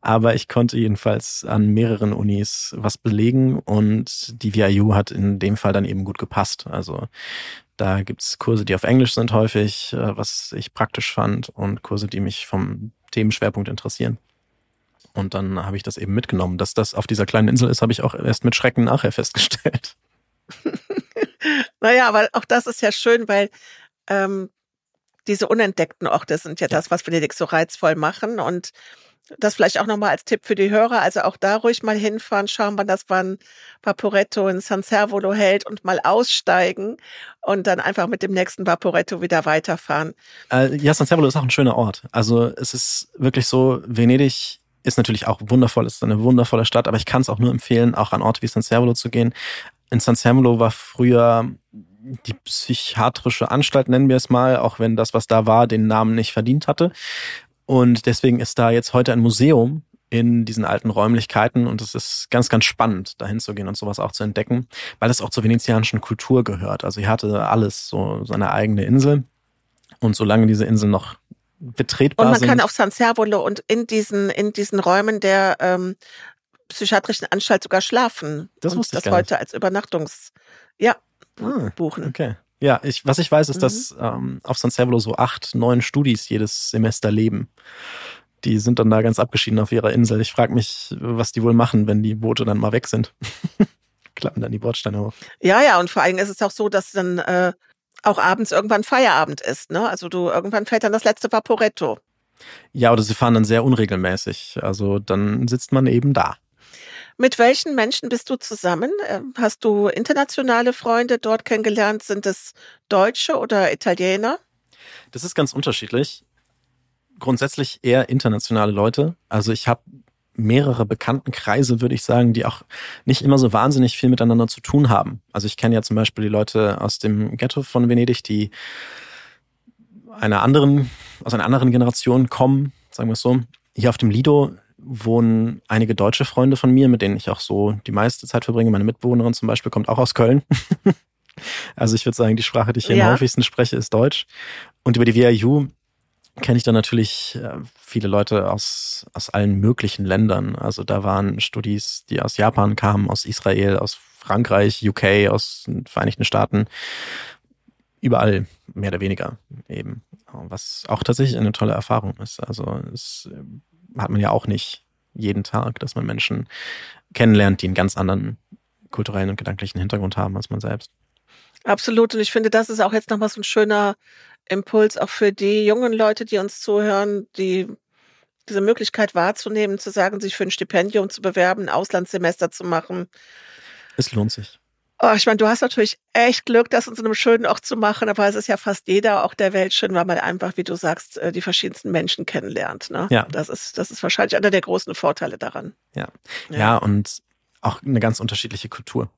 [SPEAKER 2] Aber ich konnte jedenfalls an mehreren Unis was belegen und die VIU hat in dem Fall dann eben gut gepasst. Also da gibt's Kurse, die auf Englisch sind häufig, äh, was ich praktisch fand, und Kurse, die mich vom Themenschwerpunkt interessieren. Und dann habe ich das eben mitgenommen. Dass das auf dieser kleinen Insel ist, habe ich auch erst mit Schrecken nachher festgestellt.
[SPEAKER 1] Naja, aber auch das ist ja schön, weil ähm, diese unentdeckten Orte sind ja,
[SPEAKER 2] Ja.
[SPEAKER 1] das, was Venedig so reizvoll machen. Und das vielleicht auch nochmal als Tipp für die Hörer. Also auch da ruhig mal hinfahren, schauen, wann das wann Vaporetto in San Servolo hält und mal aussteigen und dann einfach mit dem nächsten Vaporetto wieder weiterfahren.
[SPEAKER 2] Äh, ja, San Servolo ist auch ein schöner Ort. Also es ist wirklich so, Venedig ist natürlich auch wundervoll, ist eine wundervolle Stadt, aber ich kann es auch nur empfehlen, auch an Orte wie San Servolo zu gehen. In San Servolo war früher die psychiatrische Anstalt, nennen wir es mal, auch wenn das, was da war, den Namen nicht verdient hatte. Und deswegen ist da jetzt heute ein Museum in diesen alten Räumlichkeiten und es ist ganz, ganz spannend, dahin zu gehen und sowas auch zu entdecken, weil es auch zur venezianischen Kultur gehört. Also hier hatte alles so seine eigene Insel und solange diese Inseln noch betretbar
[SPEAKER 1] Und man
[SPEAKER 2] sind.
[SPEAKER 1] kann auf San Servolo und in diesen, in diesen Räumen der ähm, psychiatrischen Anstalt sogar schlafen.
[SPEAKER 2] Das
[SPEAKER 1] und
[SPEAKER 2] wusste ich
[SPEAKER 1] das heute als Übernachtungs, ja,
[SPEAKER 2] Ah,
[SPEAKER 1] buchen.
[SPEAKER 2] Okay. Ja, ich, was ich weiß, ist,
[SPEAKER 1] Mhm.
[SPEAKER 2] dass ähm, auf San Servolo so acht, neun Studis jedes Semester leben. Die sind dann da ganz abgeschieden auf ihrer Insel. Ich frage mich, was die wohl machen, wenn die Boote dann mal weg sind. Klappen dann die Bordsteine hoch.
[SPEAKER 1] Ja, ja, und vor allem ist es auch so, dass dann äh, auch abends irgendwann Feierabend ist. Ne? Also du irgendwann fällt dann das letzte Vaporetto.
[SPEAKER 2] Ja, oder sie fahren dann sehr unregelmäßig. Also dann sitzt man eben da.
[SPEAKER 1] Mit welchen Menschen bist du zusammen? Ähm, Hast du internationale Freunde dort kennengelernt? Sind es Deutsche oder Italiener?
[SPEAKER 2] Das ist ganz unterschiedlich. Grundsätzlich eher internationale Leute. Also ich habe mehrere Bekanntenkreise, würde ich sagen, die auch nicht immer so wahnsinnig viel miteinander zu tun haben. Also ich kenne ja zum Beispiel die Leute aus dem Ghetto von Venedig, die einer anderen, aus einer anderen Generation kommen, sagen wir es so. Hier auf dem Lido wohnen einige deutsche Freunde von mir, mit denen ich auch so die meiste Zeit verbringe. Meine Mitbewohnerin zum Beispiel kommt auch aus Köln. also ich würde sagen, die Sprache, die ich hier
[SPEAKER 1] Ja.
[SPEAKER 2] am häufigsten spreche, ist Deutsch. Und über die VIU kenne ich dann natürlich äh, viele Leute aus, aus allen möglichen Ländern. Also da waren Studis, die aus Japan kamen, aus Israel, aus Frankreich, UK, aus den Vereinigten Staaten. Überall, mehr oder weniger eben. Was auch tatsächlich eine tolle Erfahrung ist. Also es äh, hat man ja auch nicht jeden Tag, dass man Menschen kennenlernt, die einen ganz anderen kulturellen und gedanklichen Hintergrund haben als man selbst.
[SPEAKER 1] Absolut. Und ich finde, das ist auch jetzt nochmal so ein schöner Impuls auch für die jungen Leute, die uns zuhören, die diese Möglichkeit wahrzunehmen, zu sagen, sich für ein Stipendium zu bewerben, ein Auslandssemester zu machen.
[SPEAKER 2] Es lohnt sich.
[SPEAKER 1] Oh, ich meine, du hast natürlich echt Glück, das in so einem schönen Ort zu machen, aber es ist ja fast jeder Ort der Welt schön, weil man einfach, wie du sagst, äh, die verschiedensten Menschen kennenlernt. Ne?
[SPEAKER 2] Ja.
[SPEAKER 1] Das ist, das ist wahrscheinlich einer der großen Vorteile daran.
[SPEAKER 2] Ja. ja. ja, und auch eine ganz unterschiedliche Kultur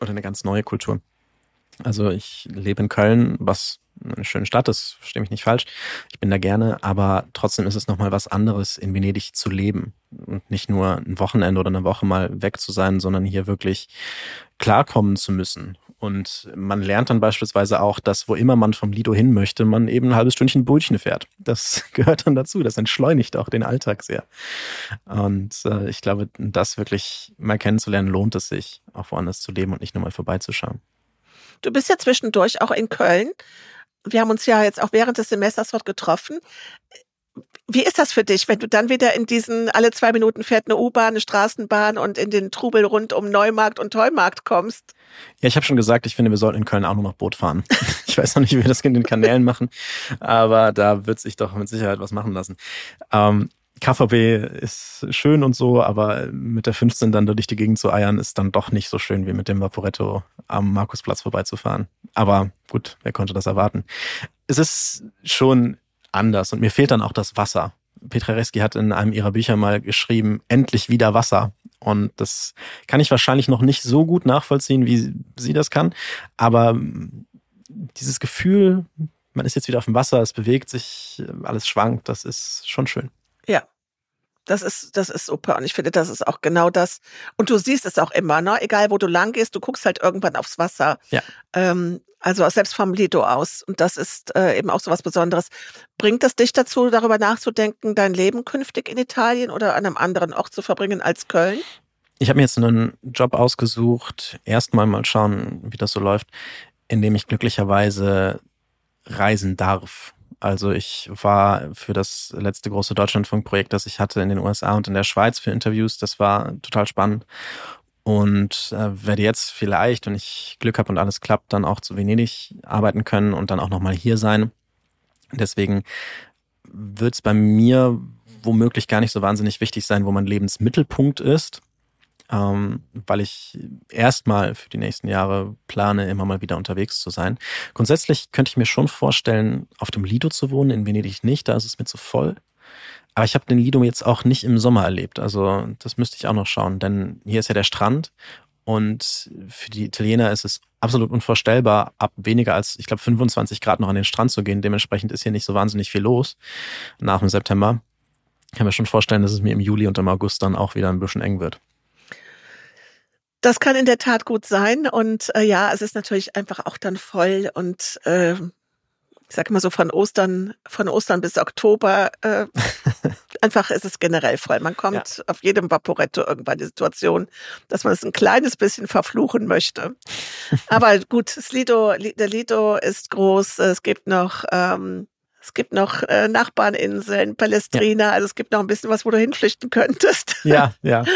[SPEAKER 2] oder eine ganz neue Kultur. Also ich lebe in Köln, was eine schöne Stadt ist, verstehe mich nicht falsch. Ich bin da gerne, aber trotzdem ist es nochmal was anderes, in Venedig zu leben und nicht nur ein Wochenende oder eine Woche mal weg zu sein, sondern hier wirklich klarkommen zu müssen. Und man lernt dann beispielsweise auch, dass wo immer man vom Lido hin möchte, man eben ein halbes Stündchen Brötchen fährt. Das gehört dann dazu. Das entschleunigt auch den Alltag sehr. Und äh, ich glaube, das wirklich mal kennenzulernen, lohnt es sich, auch woanders zu leben und nicht nur mal vorbeizuschauen.
[SPEAKER 1] Du bist ja zwischendurch auch in Köln. Wir haben uns ja jetzt auch während des Semesters dort getroffen. Wie ist das für dich, wenn du dann wieder in diesen, alle zwei Minuten fährt eine U-Bahn, eine Straßenbahn und in den Trubel rund um Neumarkt und Heumarkt kommst?
[SPEAKER 2] Ja, ich habe schon gesagt, ich finde, wir sollten in Köln auch nur noch Boot fahren. Ich weiß noch nicht, wie wir das in den Kanälen machen, aber da wird sich doch mit Sicherheit was machen lassen. Ähm, KVB ist schön und so, aber mit der 15 dann durch die Gegend zu eiern, ist dann doch nicht so schön wie mit dem Vaporetto am Markusplatz vorbeizufahren. Aber gut, wer konnte das erwarten? Es ist schon anders und mir fehlt dann auch das Wasser. Petra Reski hat in einem ihrer Bücher mal geschrieben, endlich wieder Wasser. Und das kann ich wahrscheinlich noch nicht so gut nachvollziehen, wie sie das kann. Aber dieses Gefühl, man ist jetzt wieder auf dem Wasser, es bewegt sich, alles schwankt, das ist schon schön.
[SPEAKER 1] Das ist, das ist super. Und ich finde, das ist auch genau das. Und du siehst es auch immer, ne? Egal wo du lang gehst, du guckst halt irgendwann aufs Wasser.
[SPEAKER 2] Ja.
[SPEAKER 1] Ähm, also selbst vom Lido aus. Und das ist äh, eben auch so was Besonderes. Bringt das dich dazu, darüber nachzudenken, dein Leben künftig in Italien oder an einem anderen Ort zu verbringen als Köln?
[SPEAKER 2] Ich habe mir jetzt einen Job ausgesucht, erstmal mal schauen, wie das so läuft, in dem ich glücklicherweise reisen darf. Also ich war für das letzte große Deutschlandfunkprojekt, das ich hatte in den USA und in der Schweiz für Interviews. Das war total spannend. Und äh, werde jetzt vielleicht, wenn ich Glück habe und alles klappt, dann auch zu Venedig arbeiten können und dann auch nochmal hier sein. Deswegen wird es bei mir womöglich gar nicht so wahnsinnig wichtig sein, wo mein Lebensmittelpunkt ist ähm, weil ich erstmal für die nächsten Jahre plane, immer mal wieder unterwegs zu sein. Grundsätzlich könnte ich mir schon vorstellen, auf dem Lido zu wohnen, in Venedig nicht, da ist es mir zu voll. Aber ich habe den Lido jetzt auch nicht im Sommer erlebt. Also das müsste ich auch noch schauen, denn hier ist ja der Strand und für die Italiener ist es absolut unvorstellbar, ab weniger als, ich glaube, 25 Grad noch an den Strand zu gehen. Dementsprechend ist hier nicht so wahnsinnig viel los nach dem September. Ich kann mir schon vorstellen, dass es mir im Juli und im August dann auch wieder ein bisschen eng wird.
[SPEAKER 1] Das kann in der Tat gut sein. Und äh, ja, es ist natürlich einfach auch dann voll und äh, ich sage immer so von Ostern, von Ostern bis Oktober, äh, einfach ist es generell voll. Man kommt ja. auf jedem Vaporetto irgendwann die Situation, dass man es ein kleines bisschen verfluchen möchte. Aber gut, das Lido, der Lido ist groß. Es gibt noch ähm, es gibt noch äh, Nachbarninseln, Palestrina, ja. also es gibt noch ein bisschen was, wo du hinflüchten könntest.
[SPEAKER 2] Ja, ja.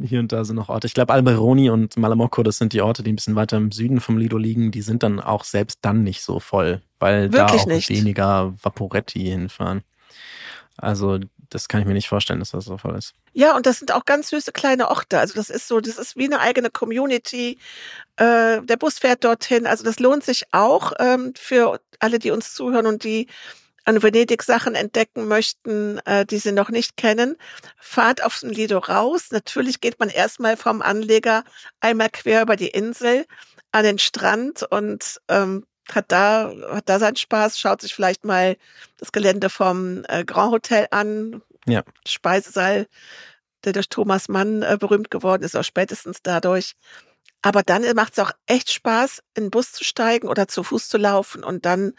[SPEAKER 2] Hier und da sind noch Orte. Ich glaube, Alberoni und Malamocco, das sind die Orte, die ein bisschen weiter im Süden vom Lido liegen. Die sind dann auch selbst dann nicht so voll, weil Wirklich da auch nicht. weniger Vaporetti hinfahren. Also das kann ich mir nicht vorstellen, dass das so voll ist.
[SPEAKER 1] Ja, und das sind auch ganz süße kleine Orte. Also das ist so, das ist wie eine eigene Community. Äh, der Bus fährt dorthin. Also das lohnt sich auch ähm, für alle, die uns zuhören und die an Venedig Sachen entdecken möchten, äh, die sie noch nicht kennen, fahrt auf den Lido raus. Natürlich geht man erstmal vom Anleger einmal quer über die Insel an den Strand und ähm, hat da, hat da seinen Spaß, schaut sich vielleicht mal das Gelände vom äh, Grand Hotel an,
[SPEAKER 2] ja.
[SPEAKER 1] Speisesaal, der durch Thomas Mann äh, berühmt geworden ist, auch spätestens dadurch. Aber dann macht es auch echt Spaß, in den Bus zu steigen oder zu Fuß zu laufen und dann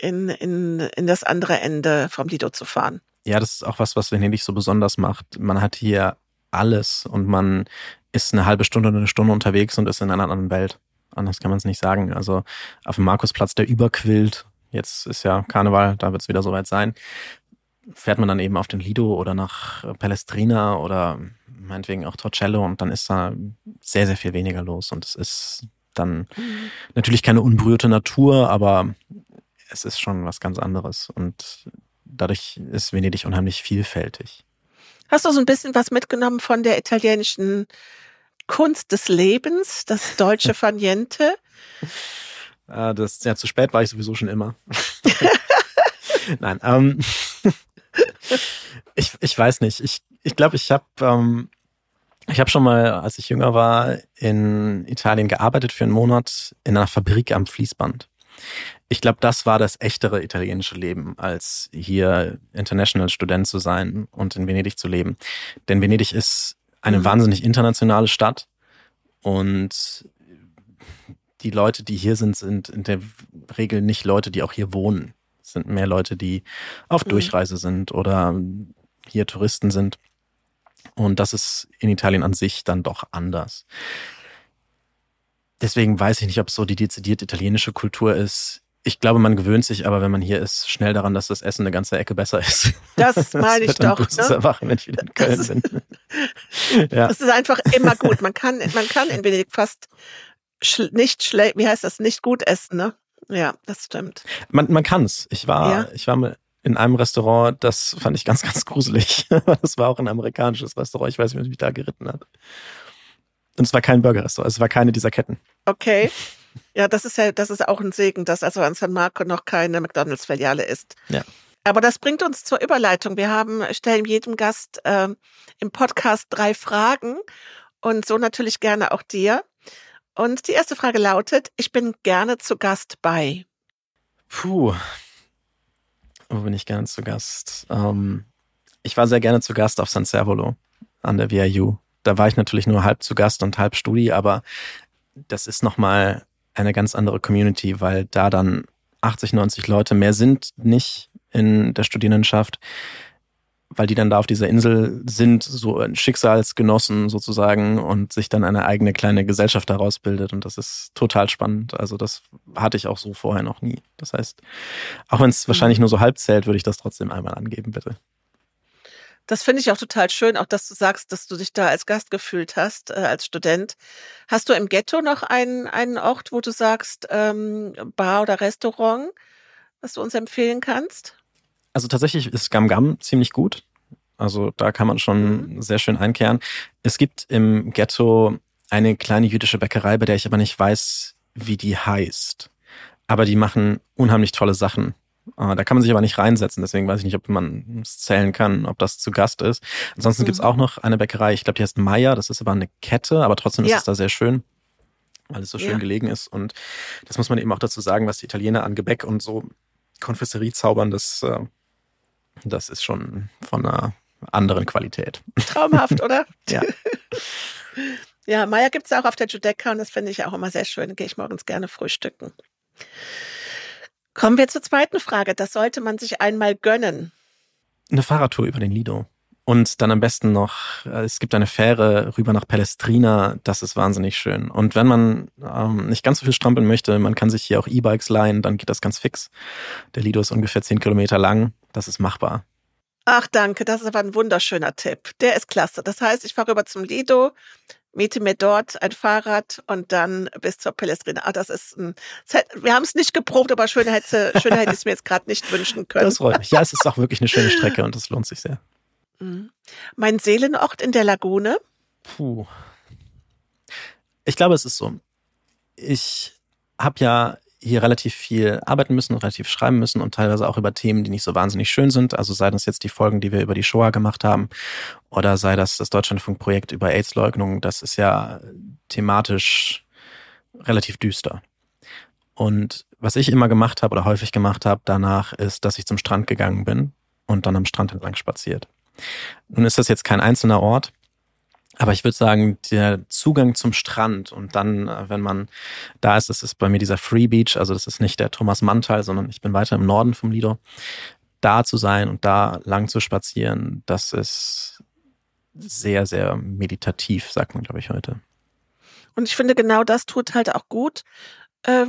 [SPEAKER 1] in, in, in das andere Ende vom Lido zu fahren.
[SPEAKER 2] Ja, das ist auch was, was Venedig so besonders macht. Man hat hier alles und man ist eine halbe Stunde oder eine Stunde unterwegs und ist in einer anderen Welt. Anders kann man es nicht sagen. Also auf dem Markusplatz, der überquillt, jetzt ist ja Karneval, da wird es wieder soweit sein, fährt man dann eben auf den Lido oder nach Palestrina oder meinetwegen auch Torcello und dann ist da sehr, sehr viel weniger los und es ist dann mhm. natürlich keine unberührte Natur, aber es ist schon was ganz anderes und dadurch ist Venedig unheimlich vielfältig.
[SPEAKER 1] Hast du so ein bisschen was mitgenommen von der italienischen Kunst des Lebens, das deutsche Faniente.
[SPEAKER 2] Äh, das, ja, zu spät war ich sowieso schon immer. Nein, ähm, ich, ich weiß nicht. Ich, ich glaube, ich habe ähm, ich habe schon mal, als ich jünger war, in Italien gearbeitet für einen Monat in einer Fabrik am Fließband. Ich glaube, das war das echtere italienische Leben, als hier International Student zu sein und in Venedig zu leben. Denn Venedig ist eine mhm. wahnsinnig internationale Stadt und die Leute, die hier sind, sind in der Regel nicht Leute, die auch hier wohnen. Es sind mehr Leute, die auf mhm. Durchreise sind oder hier Touristen sind. Und das ist in Italien an sich dann doch anders. Deswegen weiß ich nicht, ob es so die dezidiert italienische Kultur ist. Ich glaube, man gewöhnt sich aber, wenn man hier ist, schnell daran, dass das Essen eine ganze Ecke besser ist.
[SPEAKER 1] Das meine ich doch.
[SPEAKER 2] Das ne? erwachen, wenn ich wieder in Köln
[SPEAKER 1] das,
[SPEAKER 2] bin.
[SPEAKER 1] ja. Das ist einfach immer gut. Man kann, man kann in Venedig fast schl nicht schlecht, wie heißt das, nicht gut essen, ne? Ja, das stimmt.
[SPEAKER 2] Man, man kann es. Ich war, ja? ich war mal in einem Restaurant, das fand ich ganz, ganz gruselig. das war auch ein amerikanisches Restaurant. Ich weiß nicht, wie mich da geritten hat. Und es war kein Burgerrestaurant, es war keine dieser Ketten.
[SPEAKER 1] Okay. Ja, das ist ja, das ist auch ein Segen, dass also an San Marco noch keine McDonalds-Filiale ist.
[SPEAKER 2] Ja.
[SPEAKER 1] Aber das bringt uns zur Überleitung. Wir haben, stellen jedem Gast äh, im Podcast drei Fragen und so natürlich gerne auch dir. Und die erste Frage lautet, ich bin gerne zu Gast bei.
[SPEAKER 2] Puh, wo bin ich gerne zu Gast? Ähm, ich war sehr gerne zu Gast auf San Servolo an der VIU. Da war ich natürlich nur halb zu Gast und halb Studi, aber das ist nochmal eine ganz andere Community, weil da dann 80, 90 Leute mehr sind nicht in der Studierendenschaft weil die dann da auf dieser Insel sind, so Schicksalsgenossen sozusagen und sich dann eine eigene kleine Gesellschaft daraus bildet. Und das ist total spannend. Also das hatte ich auch so vorher noch nie. Das heißt, auch wenn es mhm. wahrscheinlich nur so halb zählt, würde ich das trotzdem einmal angeben, bitte.
[SPEAKER 1] Das finde ich auch total schön, auch dass du sagst, dass du dich da als Gast gefühlt hast, äh, als Student. Hast du im Ghetto noch einen, einen Ort, wo du sagst, ähm, Bar oder Restaurant, was du uns empfehlen kannst?
[SPEAKER 2] Also tatsächlich ist Gam Gam ziemlich gut. Also da kann man schon mhm. sehr schön einkehren. Es gibt im Ghetto eine kleine jüdische Bäckerei, bei der ich aber nicht weiß, wie die heißt. Aber die machen unheimlich tolle Sachen. Ah, da kann man sich aber nicht reinsetzen, deswegen weiß ich nicht, ob man es zählen kann, ob das zu Gast ist. Ansonsten mhm. gibt's auch noch eine Bäckerei, ich glaube, die heißt Meier, das ist aber eine Kette, aber trotzdem ist ja. es da sehr schön, weil es so schön ja. gelegen ist. Und das muss man eben auch dazu sagen, was die Italiener an Gebäck und so Konfesserie zaubern, das äh, das ist schon von einer anderen Qualität.
[SPEAKER 1] Traumhaft, oder?
[SPEAKER 2] ja.
[SPEAKER 1] Ja, Meier gibt es auch auf der Judecca und das finde ich auch immer sehr schön. Gehe ich morgens gerne frühstücken. Kommen wir zur zweiten Frage. Das sollte man sich einmal gönnen.
[SPEAKER 2] Eine Fahrradtour über den Lido. Und dann am besten noch, äh, es gibt eine Fähre rüber nach Palestrina, das ist wahnsinnig schön. Und wenn man ähm, nicht ganz so viel strampeln möchte, man kann sich hier auch E-Bikes leihen, dann geht das ganz fix. Der Lido ist ungefähr zehn Kilometer lang, das ist machbar.
[SPEAKER 1] Ach danke, das ist aber ein wunderschöner Tipp. Der ist klasse. Das heißt, ich fahre rüber zum Lido, miete mir dort ein Fahrrad und dann bis zur Palestrina. Ah, das ist ein, wir haben es nicht geprobt, aber schöner hätte, schöner hätte ich es mir jetzt gerade nicht wünschen können.
[SPEAKER 2] Das freut mich. Ja, es ist auch wirklich eine schöne Strecke und das lohnt sich sehr.
[SPEAKER 1] Mhm. Mein Seelenort in der Lagune?
[SPEAKER 2] Puh. Ich glaube, es ist so. Ich habe ja hier relativ viel arbeiten müssen, relativ schreiben müssen und teilweise auch über Themen, die nicht so wahnsinnig schön sind. Also sei das jetzt die Folgen, die wir über die Shoah gemacht haben, oder sei das das Deutschlandfunkprojekt über AIDS-Leugnung. Das ist ja thematisch relativ düster. Und was ich immer gemacht habe oder häufig gemacht habe danach, ist, dass ich zum Strand gegangen bin und dann am Strand entlang spaziert. Nun ist das jetzt kein einzelner Ort, aber ich würde sagen, der Zugang zum Strand und dann, äh, wenn man da ist, das ist bei mir dieser Free Beach, also das ist nicht der Thomas Mann-Teil, sondern ich bin weiter im Norden vom Lido, da zu sein und da lang zu spazieren, das ist sehr, sehr meditativ, sagt man, glaube ich, heute.
[SPEAKER 1] Und ich finde, genau das tut halt auch gut, äh,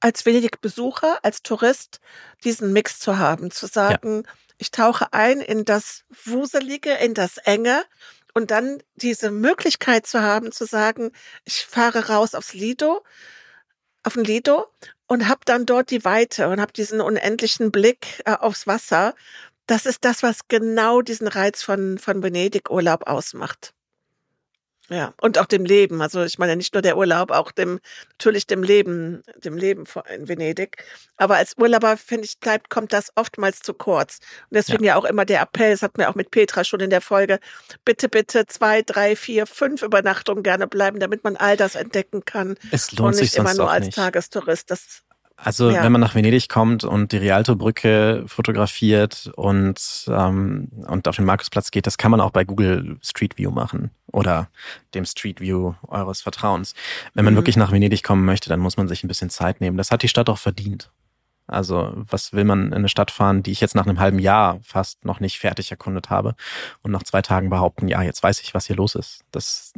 [SPEAKER 1] als Venedig-Besucher, als Tourist, diesen Mix zu haben, zu sagen, ja ich tauche ein in das Wuselige, in das Enge und dann diese Möglichkeit zu haben, zu sagen, ich fahre raus aufs Lido, auf den Lido und habe dann dort die Weite und habe diesen unendlichen Blick äh, aufs Wasser. Das ist das, was genau diesen Reiz von, von Venedig-Urlaub ausmacht. Ja, und auch dem Leben. Also ich meine nicht nur der Urlaub, auch dem natürlich dem Leben, dem Leben in Venedig. Aber als Urlauber finde ich bleibt kommt das oftmals zu kurz. Und deswegen ja. ja auch immer der Appell. Das hatten wir auch mit Petra schon in der Folge. Bitte, bitte zwei, drei, vier, fünf Übernachtungen gerne bleiben, damit man all das entdecken kann.
[SPEAKER 2] Es lohnt und nicht sich
[SPEAKER 1] immer nur als
[SPEAKER 2] nicht.
[SPEAKER 1] Tagestourist. Das
[SPEAKER 2] also ja. wenn man nach Venedig kommt und die Rialto-Brücke fotografiert und, ähm, und auf den Markusplatz geht, das kann man auch bei Google Street View machen oder dem Street View eures Vertrauens. Wenn man mhm. wirklich nach Venedig kommen möchte, dann muss man sich ein bisschen Zeit nehmen. Das hat die Stadt auch verdient. Also was will man in eine Stadt fahren, die ich jetzt nach einem halben Jahr fast noch nicht fertig erkundet habe und nach zwei Tagen behaupten, ja, jetzt weiß ich, was hier los ist. Das,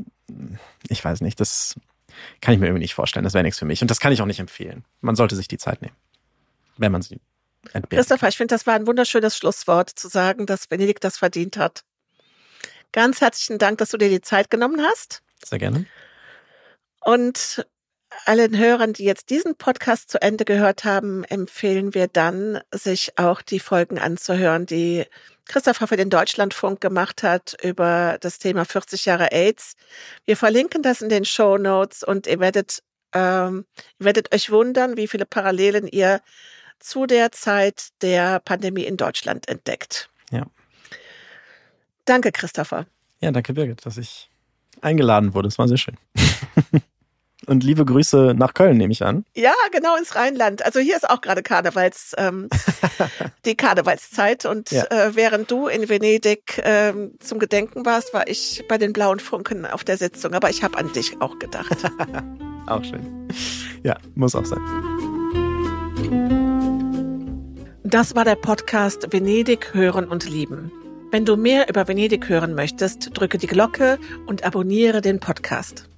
[SPEAKER 2] ich weiß nicht, das kann ich mir irgendwie nicht vorstellen. Das wäre nichts für mich. Und das kann ich auch nicht empfehlen. Man sollte sich die Zeit nehmen, wenn man sie
[SPEAKER 1] entbehrt. Christopher, ich finde, das war ein wunderschönes Schlusswort, zu sagen, dass Venedig das verdient hat. Ganz herzlichen Dank, dass du dir die Zeit genommen hast.
[SPEAKER 2] Sehr gerne.
[SPEAKER 1] Und allen Hörern, die jetzt diesen Podcast zu Ende gehört haben, empfehlen wir dann, sich auch die Folgen anzuhören, die Christopher für den Deutschlandfunk gemacht hat über das Thema 40 Jahre AIDS. Wir verlinken das in den Show Notes und ihr werdet, ähm, ihr werdet euch wundern, wie viele Parallelen ihr zu der Zeit der Pandemie in Deutschland entdeckt.
[SPEAKER 2] Ja.
[SPEAKER 1] Danke, Christopher.
[SPEAKER 2] Ja, danke, Birgit, dass ich eingeladen wurde. Es war sehr schön. Und liebe Grüße nach Köln, nehme ich an.
[SPEAKER 1] Ja, genau ins Rheinland. Also hier ist auch gerade Karnevals, ähm, die Karnevalszeit. Und ja. äh, während du in Venedig ähm, zum Gedenken warst, war ich bei den Blauen Funken auf der Sitzung. Aber ich habe an dich auch gedacht.
[SPEAKER 2] auch schön. Ja, muss auch sein.
[SPEAKER 1] Das war der Podcast Venedig hören und lieben. Wenn du mehr über Venedig hören möchtest, drücke die Glocke und abonniere den Podcast.